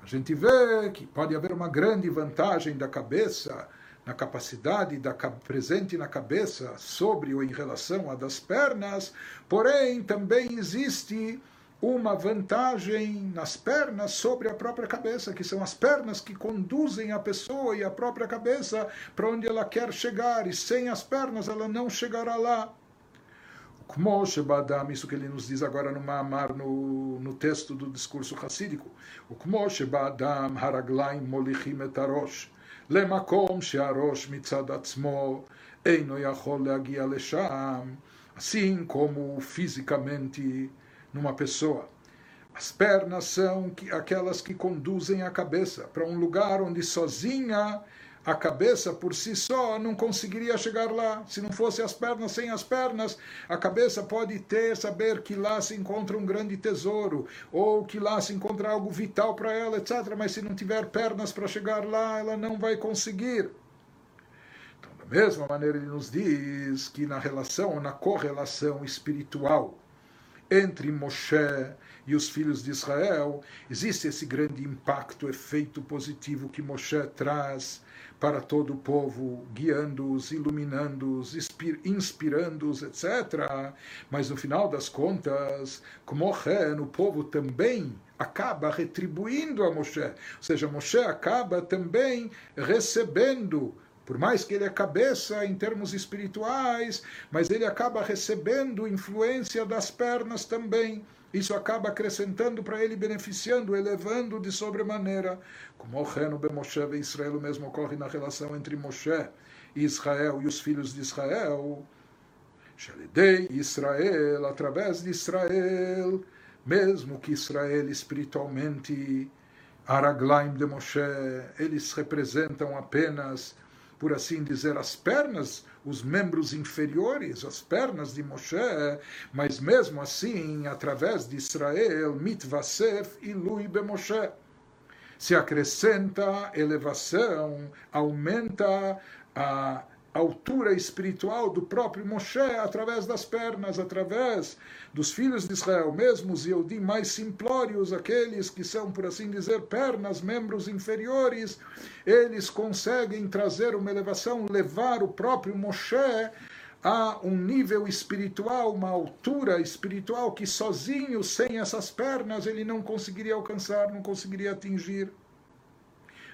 gente vê que pode haver uma grande vantagem da cabeça, na capacidade da, presente na cabeça sobre ou em relação à das pernas, porém também existe uma vantagem nas pernas sobre a própria cabeça, que são as pernas que conduzem a pessoa e a própria cabeça para onde ela quer chegar, e sem as pernas ela não chegará lá. Como Shebadam, isso que ele nos diz agora no Maamar, no, no texto do discurso racídico. O Como Shebadam haraglaim molichim et arosh, למקום שהראש מצד עצמו אינו יכול להגיע לשם, assim como fisicamente numa pessoa. As pernas são aquelas que conduzem a cabeça para um lugar onde sozinha a cabeça por si só não conseguiria chegar lá. Se não fosse as pernas, sem as pernas, a cabeça pode ter, saber que lá se encontra um grande tesouro, ou que lá se encontra algo vital para ela, etc. Mas se não tiver pernas para chegar lá, ela não vai conseguir. Então, da mesma maneira, ele nos diz que na relação, na correlação espiritual entre Moshe e os filhos de Israel, existe esse grande impacto, efeito positivo que Moshe traz para todo o povo, guiando-os, iluminando-os, inspirando-os, etc. Mas no final das contas, como o povo também acaba retribuindo a Moshe. Ou seja, Moshe acaba também recebendo por mais que ele é cabeça em termos espirituais, mas ele acaba recebendo influência das pernas também. isso acaba acrescentando para ele, beneficiando, elevando de sobremaneira. Como o Reno Moshe e Israel, o mesmo ocorre na relação entre Moshe e Israel e os filhos de Israel. Shalidei Israel, através de Israel, mesmo que Israel espiritualmente, Araglaim de Moshe, eles representam apenas, por assim dizer, as pernas os membros inferiores, as pernas de Moshe, mas mesmo assim, através de Israel, mitvasef ilui Moshe. Se acrescenta elevação, aumenta a altura espiritual do próprio Moshe através das pernas, através dos filhos de Israel, mesmo os Yehudim mais simplórios, aqueles que são, por assim dizer, pernas, membros inferiores, eles conseguem trazer uma elevação, levar o próprio Moshe a um nível espiritual, uma altura espiritual que sozinho, sem essas pernas, ele não conseguiria alcançar, não conseguiria atingir.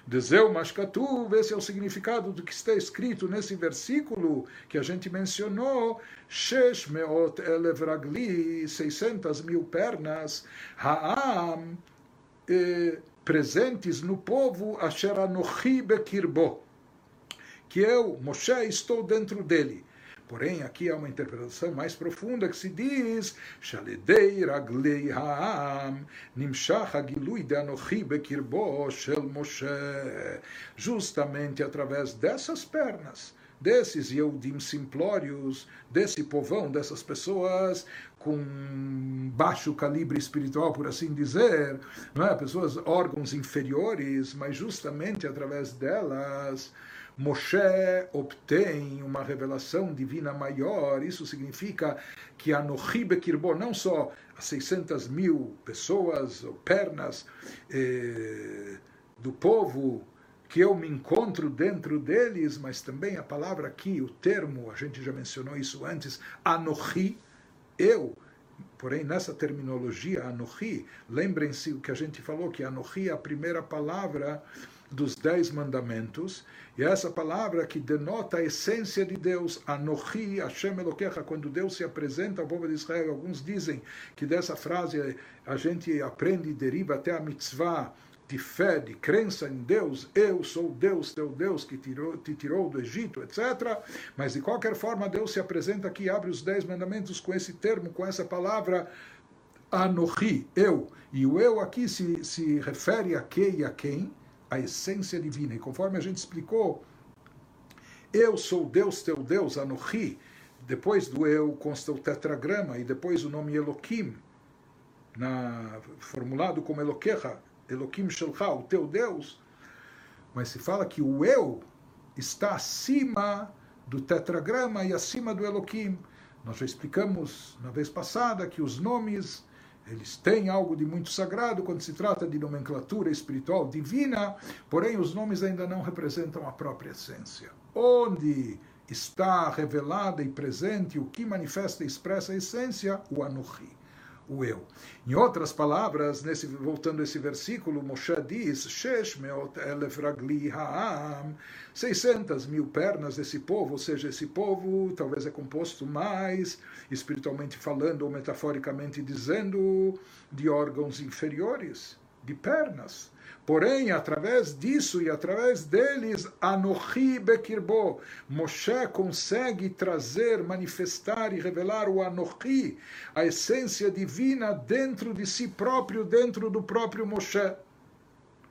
Dezeu Mashkatuv, esse é o significado do que está escrito nesse versículo que a gente mencionou, Shesh Meot Elev Ragli, 600 mil pernas, Ha'am, eh, presentes no povo, Asher Anochi Bekirbo, que eu, Moshe, estou dentro dele. Porém, aqui há uma interpretação mais profunda que se diz: de shel. Justamente através dessas pernas, desses Yehudim simplórios, desse povão, dessas pessoas com baixo calibre espiritual, por assim dizer, não é? pessoas, órgãos inferiores, mas justamente através delas Moshe obtém uma revelação divina maior. Isso significa que a Nohibe Kirbo, não só as 600 mil pessoas ou pernas eh, do povo que eu me encontro dentro deles, mas também a palavra aqui, o termo, a gente já mencionou isso antes, Anohi, eu. Porém, nessa terminologia, Anohi, lembrem-se o que a gente falou, que Anohi é a primeira palavra dos dez mandamentos, e essa palavra que denota a essência de Deus, Anochi Hashem quando Deus se apresenta ao povo de Israel, alguns dizem que dessa frase a gente aprende e deriva até a mitzvah de fé, de crença em Deus, eu sou Deus, teu Deus que tirou, te tirou do Egito, etc. Mas de qualquer forma, Deus se apresenta aqui, abre os dez mandamentos com esse termo, com essa palavra Anochi, eu. E o eu aqui se, se refere a que e a quem? A essência divina. E conforme a gente explicou, eu sou Deus, teu Deus, Anohi, depois do eu consta o tetragrama e depois o nome Elohim, na, formulado como Eloquecha, Elohim Shelcha, o teu Deus. Mas se fala que o eu está acima do tetragrama e acima do Elohim. Nós já explicamos na vez passada que os nomes eles têm algo de muito sagrado quando se trata de nomenclatura espiritual divina, porém os nomes ainda não representam a própria essência. Onde está revelada e presente o que manifesta e expressa a essência? O Anuhi o eu. Em outras palavras, nesse, voltando a esse versículo, Moshe diz, Shesh meot elef ragli ha'am, 600 mil pernas desse povo, ou seja, esse povo talvez é composto mais, espiritualmente falando ou metaforicamente dizendo, de órgãos inferiores, de pernas. Porém, através disso e através deles, Anochi Bekirbo, Moshe consegue trazer, manifestar e revelar o Anochi, a essência divina dentro de si próprio, dentro do próprio Moshe. Ou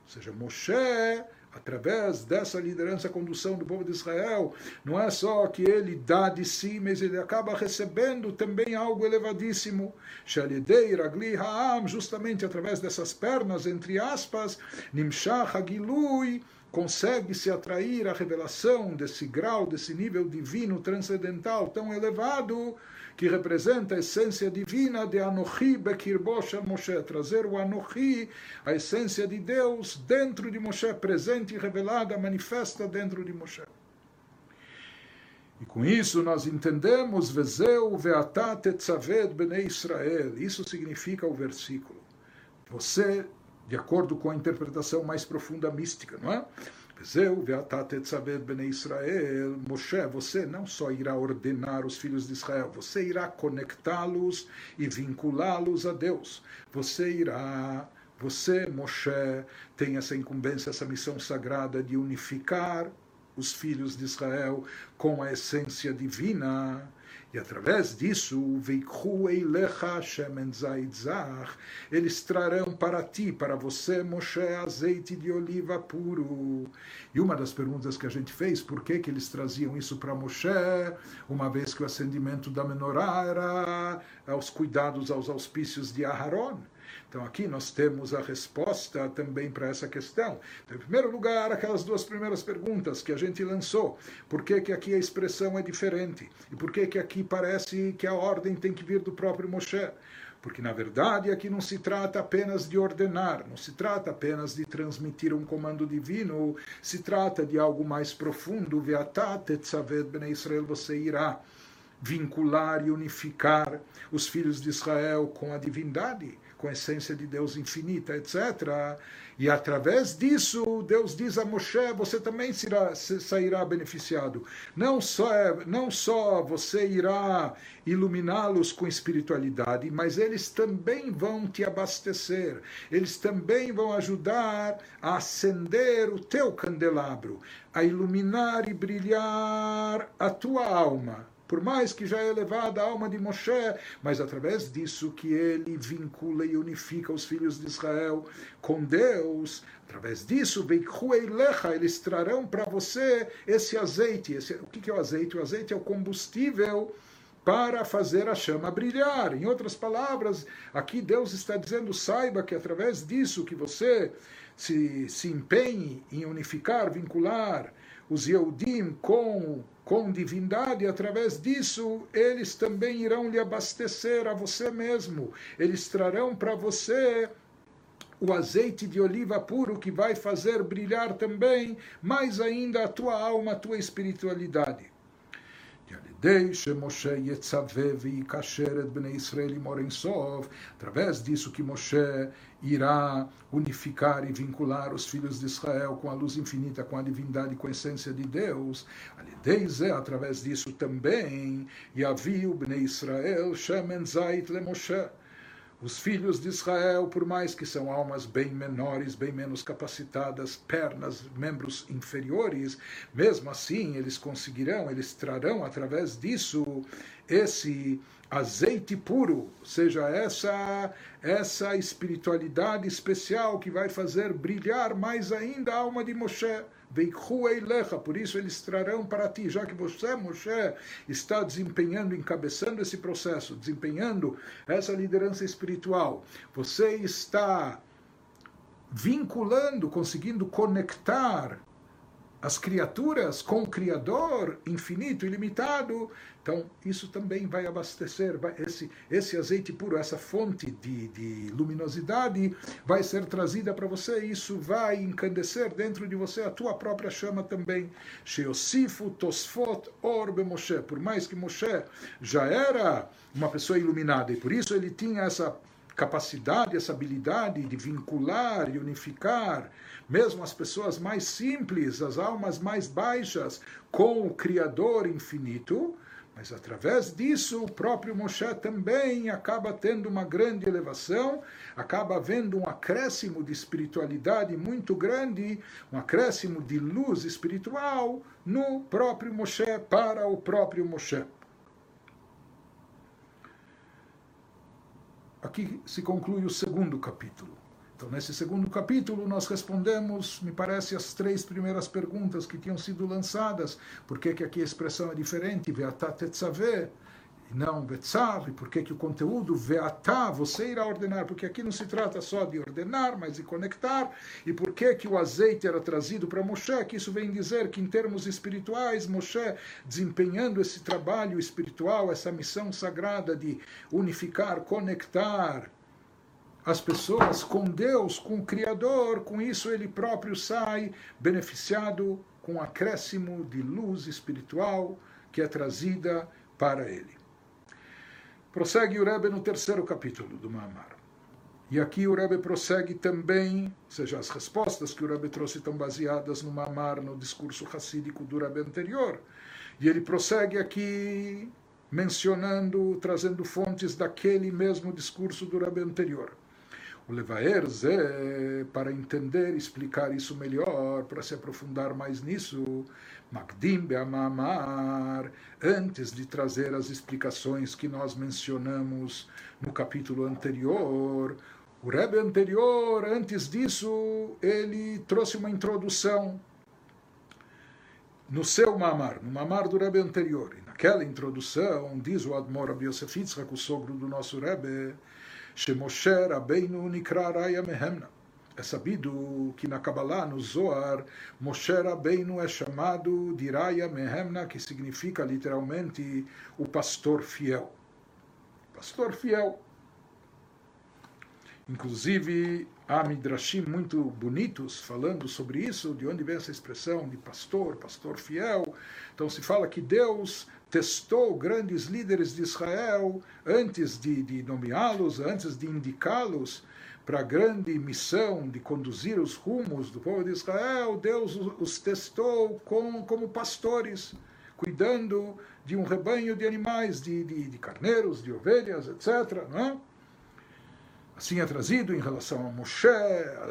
seja, Moshe através dessa liderança, condução do povo de Israel, não é só que ele dá de si, mas ele acaba recebendo também algo elevadíssimo. Ragli Ha'am, justamente através dessas pernas, entre aspas, Nimshach Hagilui, consegue-se atrair a revelação desse grau, desse nível divino transcendental tão elevado, que representa a essência divina de Anochi Bekirbo Shel Moshe, trazer o Anochi, a essência de Deus, dentro de Moshe, presente e revelada, manifesta dentro de Moshe. E com isso nós entendemos Vezeu Veatat Etzaved Bnei Israel. Isso significa o versículo. Você de acordo com a interpretação mais profunda mística, não é? Zeu bnei Israel, Moshe, você não só irá ordenar os filhos de Israel, você irá conectá-los e vinculá-los a Deus. Você irá, você, Moshe, tem essa incumbência, essa missão sagrada de unificar os filhos de Israel com a essência divina e através disso, eles trarão para ti, para você, Moshe, azeite de oliva puro. E uma das perguntas que a gente fez, por que, que eles traziam isso para Moshe, uma vez que o acendimento da menorá era aos cuidados, aos auspícios de Aharon. Então aqui nós temos a resposta também para essa questão. Então, em primeiro lugar, aquelas duas primeiras perguntas que a gente lançou. Por que, que aqui a expressão é diferente? E por que, que aqui parece que a ordem tem que vir do próprio Moshe? Porque, na verdade, aqui não se trata apenas de ordenar, não se trata apenas de transmitir um comando divino, se trata de algo mais profundo. Veatat bnei Israel, você irá vincular e unificar os filhos de Israel com a divindade com a essência de Deus infinita, etc. E através disso, Deus diz a Moshe: você também será, sairá beneficiado. Não só, não só você irá iluminá-los com espiritualidade, mas eles também vão te abastecer, eles também vão ajudar a acender o teu candelabro, a iluminar e brilhar a tua alma por mais que já é elevada a alma de Moshe, mas através disso que ele vincula e unifica os filhos de Israel com Deus, através disso, eles trarão para você esse azeite. Esse, o que é o azeite? O azeite é o combustível para fazer a chama brilhar. Em outras palavras, aqui Deus está dizendo: saiba que através disso que você se, se empenhe em unificar, vincular os Yehudim com com divindade, através disso, eles também irão lhe abastecer a você mesmo. Eles trarão para você o azeite de oliva puro que vai fazer brilhar também mais ainda a tua alma, a tua espiritualidade. Kedei Moshe Yetzaveh e Kasheret Bnei Israel e Morensov, através disso que Moshe irá unificar e vincular os filhos de Israel com a luz infinita, com a divindade e com a essência de Deus. Alideis é através disso também, e havia Bnei Israel Shemen Zait le Moshe os filhos de Israel, por mais que são almas bem menores, bem menos capacitadas, pernas, membros inferiores, mesmo assim eles conseguirão, eles trarão através disso esse azeite puro, seja essa essa espiritualidade especial que vai fazer brilhar mais ainda a alma de Moshe. Por isso eles trarão para ti, já que você, Moshe, está desempenhando, encabeçando esse processo, desempenhando essa liderança espiritual. Você está vinculando, conseguindo conectar as criaturas com o Criador infinito, ilimitado, então isso também vai abastecer, vai, esse, esse azeite puro, essa fonte de, de luminosidade vai ser trazida para você, isso vai encandecer dentro de você a tua própria chama também. Sheosifu Tosfot Orbe Moshe, por mais que Moshe já era uma pessoa iluminada, e por isso ele tinha essa capacidade, essa habilidade de vincular e unificar mesmo as pessoas mais simples, as almas mais baixas, com o Criador infinito, mas através disso o próprio Moshe também acaba tendo uma grande elevação, acaba havendo um acréscimo de espiritualidade muito grande, um acréscimo de luz espiritual no próprio Moshe, para o próprio Moshe. Aqui se conclui o segundo capítulo. Então, nesse segundo capítulo, nós respondemos, me parece, as três primeiras perguntas que tinham sido lançadas. Por que, que aqui a expressão é diferente? Veatá tetzaveh, e não vetzav. E por que, que o conteúdo veatá, você irá ordenar? Porque aqui não se trata só de ordenar, mas de conectar. E por que, que o azeite era trazido para Moshe? Que isso vem dizer que, em termos espirituais, Moshe, desempenhando esse trabalho espiritual, essa missão sagrada de unificar, conectar, as pessoas com Deus, com o Criador, com isso ele próprio sai beneficiado com um acréscimo de luz espiritual que é trazida para ele. Prossegue o Rebbe no terceiro capítulo do Mahamar. E aqui o Rebbe prossegue também, ou seja, as respostas que o Rebbe trouxe estão baseadas no Mamar, no discurso racídico do Rebbe anterior. E ele prossegue aqui mencionando, trazendo fontes daquele mesmo discurso do Rebbe anterior. O Levaer Zé, para entender, explicar isso melhor, para se aprofundar mais nisso, Magdim Be'amamar, antes de trazer as explicações que nós mencionamos no capítulo anterior, o Rebbe anterior, antes disso, ele trouxe uma introdução no seu mamar, no mamar do Rebbe anterior. E naquela introdução, diz o Admor Yitzhak, o sogro do nosso Rebbe, Shemoshe Rabbeinu Nikra Raya Mehemna. É sabido que na Kabbalah, no Zohar, Moshe Rabbeinu é chamado de Raya Mehemna, que significa literalmente o pastor fiel. Pastor fiel. Inclusive, há midrashim muito bonitos falando sobre isso, de onde vem essa expressão de pastor, pastor fiel. Então se fala que Deus testou grandes líderes de Israel antes de, de nomeá-los, antes de indicá-los para a grande missão de conduzir os rumos do povo de Israel, Deus os testou com, como pastores, cuidando de um rebanho de animais, de, de, de carneiros, de ovelhas, etc. Não é? Assim é trazido em relação a Moshe,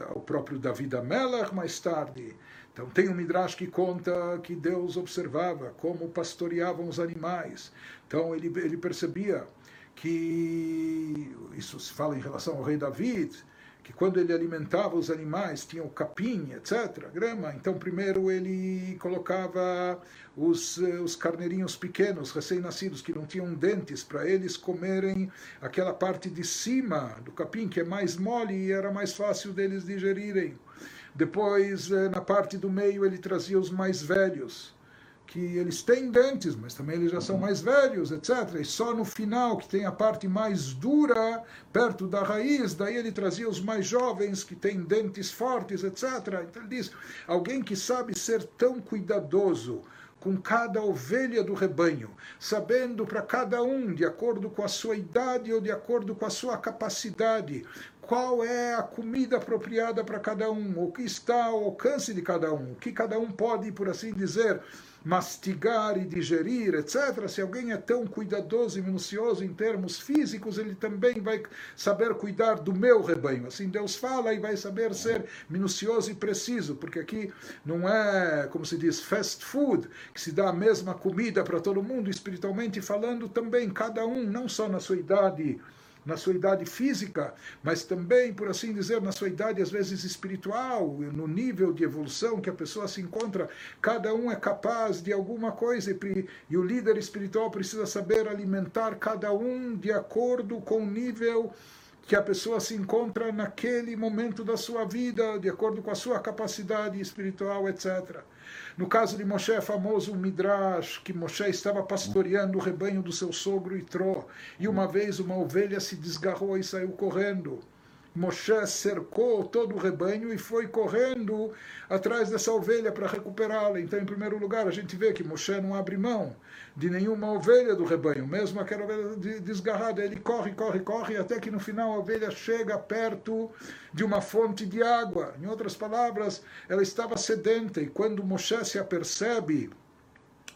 ao próprio David Amelech mais tarde. Então tem um Midrash que conta que Deus observava como pastoreavam os animais. Então ele, ele percebia que, isso se fala em relação ao rei David, que quando ele alimentava os animais, tinha o capim, etc., grama, então primeiro ele colocava os, eh, os carneirinhos pequenos, recém-nascidos, que não tinham dentes, para eles comerem aquela parte de cima do capim, que é mais mole e era mais fácil deles digerirem. Depois, eh, na parte do meio, ele trazia os mais velhos, que eles têm dentes, mas também eles já são mais velhos, etc. E só no final, que tem a parte mais dura, perto da raiz, daí ele trazia os mais jovens, que têm dentes fortes, etc. Então ele diz: alguém que sabe ser tão cuidadoso com cada ovelha do rebanho, sabendo para cada um, de acordo com a sua idade ou de acordo com a sua capacidade, qual é a comida apropriada para cada um, o que está ao alcance de cada um, o que cada um pode, por assim dizer, mastigar e digerir, etc. Se alguém é tão cuidadoso e minucioso em termos físicos, ele também vai saber cuidar do meu rebanho. Assim Deus fala e vai saber ser minucioso e preciso, porque aqui não é, como se diz, fast food, que se dá a mesma comida para todo mundo, espiritualmente falando também, cada um, não só na sua idade na sua idade física, mas também, por assim dizer, na sua idade às vezes espiritual, no nível de evolução que a pessoa se encontra, cada um é capaz de alguma coisa e, o líder espiritual precisa saber alimentar cada um de acordo com o nível que a pessoa se encontra naquele momento da sua vida, de acordo com a sua capacidade espiritual, etc. No caso de Moshe é famoso o Midrash, que Moshe estava pastoreando o rebanho do seu sogro Itró, e uma vez uma ovelha se desgarrou e saiu correndo. Moshe cercou todo o rebanho e foi correndo atrás dessa ovelha para recuperá-la. Então, em primeiro lugar, a gente vê que Moshe não abre mão de nenhuma ovelha do rebanho, mesmo aquela ovelha desgarrada. Ele corre, corre, corre, até que no final a ovelha chega perto de uma fonte de água. Em outras palavras, ela estava sedenta e quando Moshe se apercebe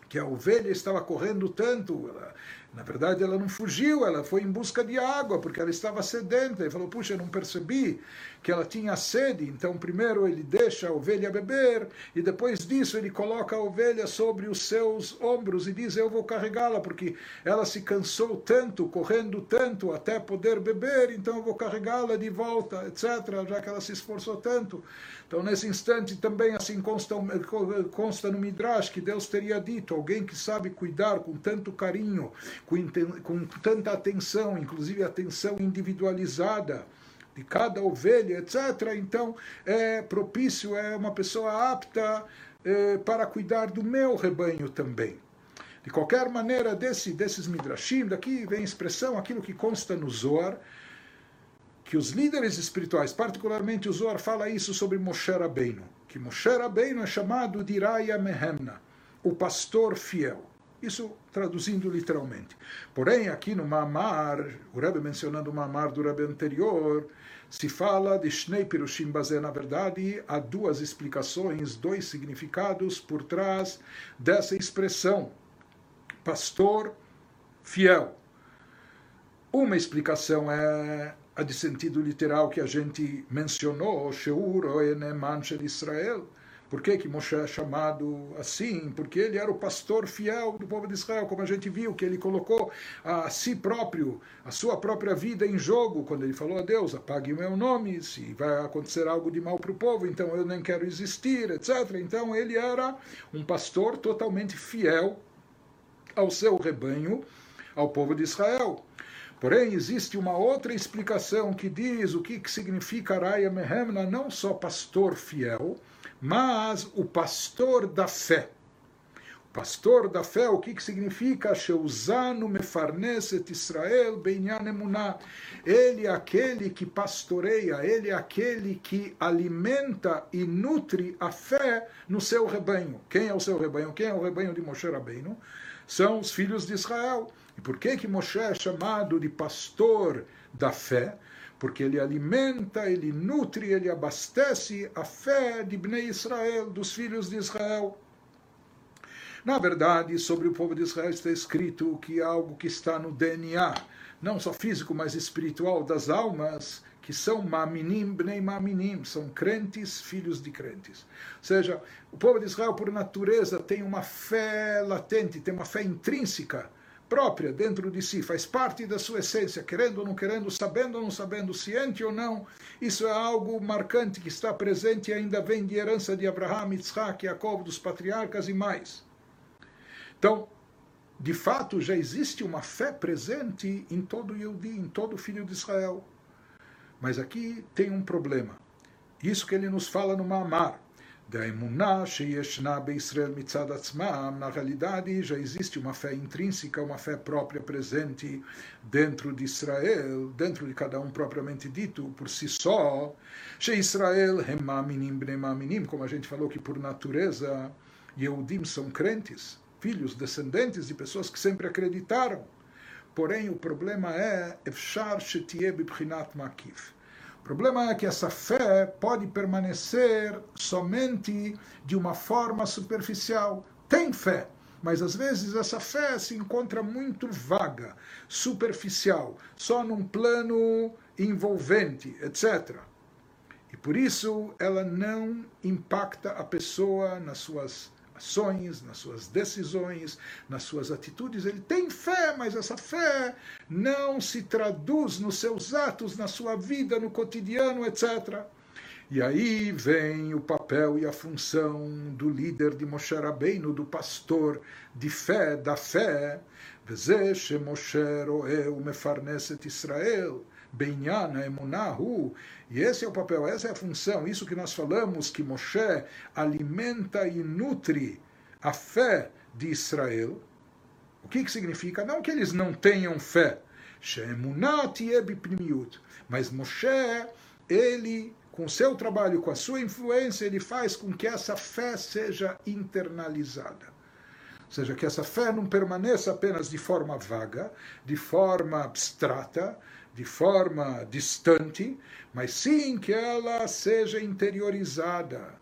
que a ovelha estava correndo tanto, ela na verdade, ela não fugiu, ela foi em busca de água, porque ela estava sedenta. Ele falou: Puxa, eu não percebi que ela tinha sede. Então, primeiro ele deixa a ovelha beber, e depois disso ele coloca a ovelha sobre os seus ombros e diz: Eu vou carregá-la, porque ela se cansou tanto, correndo tanto, até poder beber, então eu vou carregá-la de volta, etc., já que ela se esforçou tanto. Então, nesse instante, também assim consta, consta no Midrash que Deus teria dito: alguém que sabe cuidar com tanto carinho, com, com tanta atenção, inclusive atenção individualizada de cada ovelha, etc. Então, é propício, é uma pessoa apta é, para cuidar do meu rebanho também. De qualquer maneira, desse, desses midrashim, daqui vem a expressão, aquilo que consta no Zohar, que os líderes espirituais, particularmente o Zohar fala isso sobre Moshe Rabbeinu, que Moshe Rabbeinu é chamado de Raya Mehemna, o pastor fiel. Isso traduzindo literalmente. Porém, aqui no Mamar, o Rebbe mencionando o Mamar do Rebbe anterior, se fala de Shnei Pirushim Bazé. Na verdade, há duas explicações, dois significados por trás dessa expressão. Pastor fiel. Uma explicação é a de sentido literal que a gente mencionou, Sheur Oeneman Shel Israel. Por que, que Moshe é chamado assim? Porque ele era o pastor fiel do povo de Israel, como a gente viu, que ele colocou a si próprio, a sua própria vida em jogo, quando ele falou a Deus: apague o meu nome, se vai acontecer algo de mal para o povo, então eu nem quero existir, etc. Então ele era um pastor totalmente fiel ao seu rebanho, ao povo de Israel. Porém, existe uma outra explicação que diz o que, significa Raya Mehemna, não só pastor fiel, mas o pastor da fé. O pastor da fé, o que, que significa? Sheuzanu mefarneset Israel emuná. Ele é aquele que pastoreia, ele é aquele que alimenta e nutre a fé no seu rebanho. Quem é o seu rebanho? Quem é o rebanho de Moshe Rabbeinu? São os filhos de Israel. E por que que Moshe é chamado de pastor da fé? Porque ele alimenta, ele nutre, ele abastece a fé de Bnei Israel, dos filhos de Israel. Na verdade, sobre o povo de Israel está escrito que algo que está no DNA, não só físico, mas espiritual das almas, que são maminim, bnei maminim, são crentes, filhos de crentes. Ou seja, o povo de Israel, por natureza, tem uma fé latente, tem uma fé intrínseca própria dentro de si, faz parte da sua essência, querendo ou não querendo, sabendo ou não sabendo, ciente ou não. Isso é algo marcante que está presente e ainda vem de herança de Abraham, Isaac, Jacob, dos patriarcas e mais. Então, de fato, já existe uma fé presente em todo Yehudi, em todo filho de Israel. Mas aqui tem um problema. Isso que ele nos fala no Mamar da emuná sheyeshna Israel mitzad atzmam, na realidade já existe uma fé intrínseca, uma fé própria presente dentro de Israel, dentro de cada um propriamente dito, por si só. Israel hemaminim bnemaminim, como a gente falou que por natureza Yehudim são crentes, filhos, descendentes de pessoas que sempre acreditaram. Porém, o problema é efshar shetie bibchinat makif o problema é que essa fé pode permanecer somente de uma forma superficial. Tem fé, mas às vezes essa fé se encontra muito vaga, superficial, só num plano envolvente, etc. E por isso ela não impacta a pessoa nas suas ações, nas suas decisões, nas suas atitudes. Ele tem fé, mas essa fé não se traduz nos seus atos, na sua vida, no cotidiano, etc. E aí vem o papel e a função do líder de Moshe Rabbeinu, do pastor de fé, da fé. Moshe Roeu Mefarneset Israel. Benyan, Emunahu. E esse é o papel, essa é a função, isso que nós falamos, que Moshe alimenta e nutre a fé de Israel. O que, que significa? Não que eles não tenham fé, mas Moshe, ele, com seu trabalho, com a sua influência, ele faz com que essa fé seja internalizada. Ou seja, que essa fé não permaneça apenas de forma vaga, de forma abstrata, de forma distante, mas sim que ela seja interiorizada,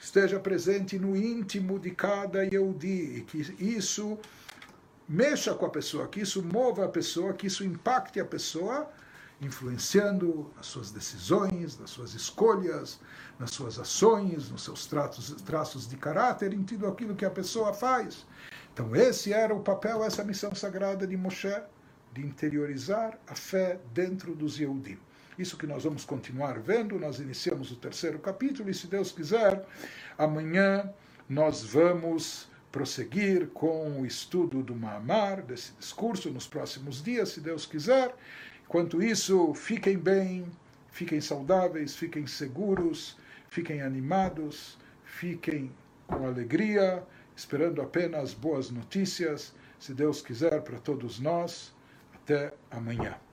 esteja presente no íntimo de cada Yehudi, e que isso mexa com a pessoa, que isso mova a pessoa, que isso impacte a pessoa, influenciando as suas decisões, nas suas escolhas, nas suas ações, nos seus traços, traços de caráter, em tudo aquilo que a pessoa faz. Então esse era o papel, essa missão sagrada de Moshe de interiorizar a fé dentro dos Yehudim. Isso que nós vamos continuar vendo, nós iniciamos o terceiro capítulo e, se Deus quiser, amanhã nós vamos prosseguir com o estudo do Mahamar, desse discurso, nos próximos dias, se Deus quiser. Enquanto isso, fiquem bem, fiquem saudáveis, fiquem seguros, fiquem animados, fiquem com alegria, esperando apenas boas notícias, se Deus quiser, para todos nós. Até amanhã.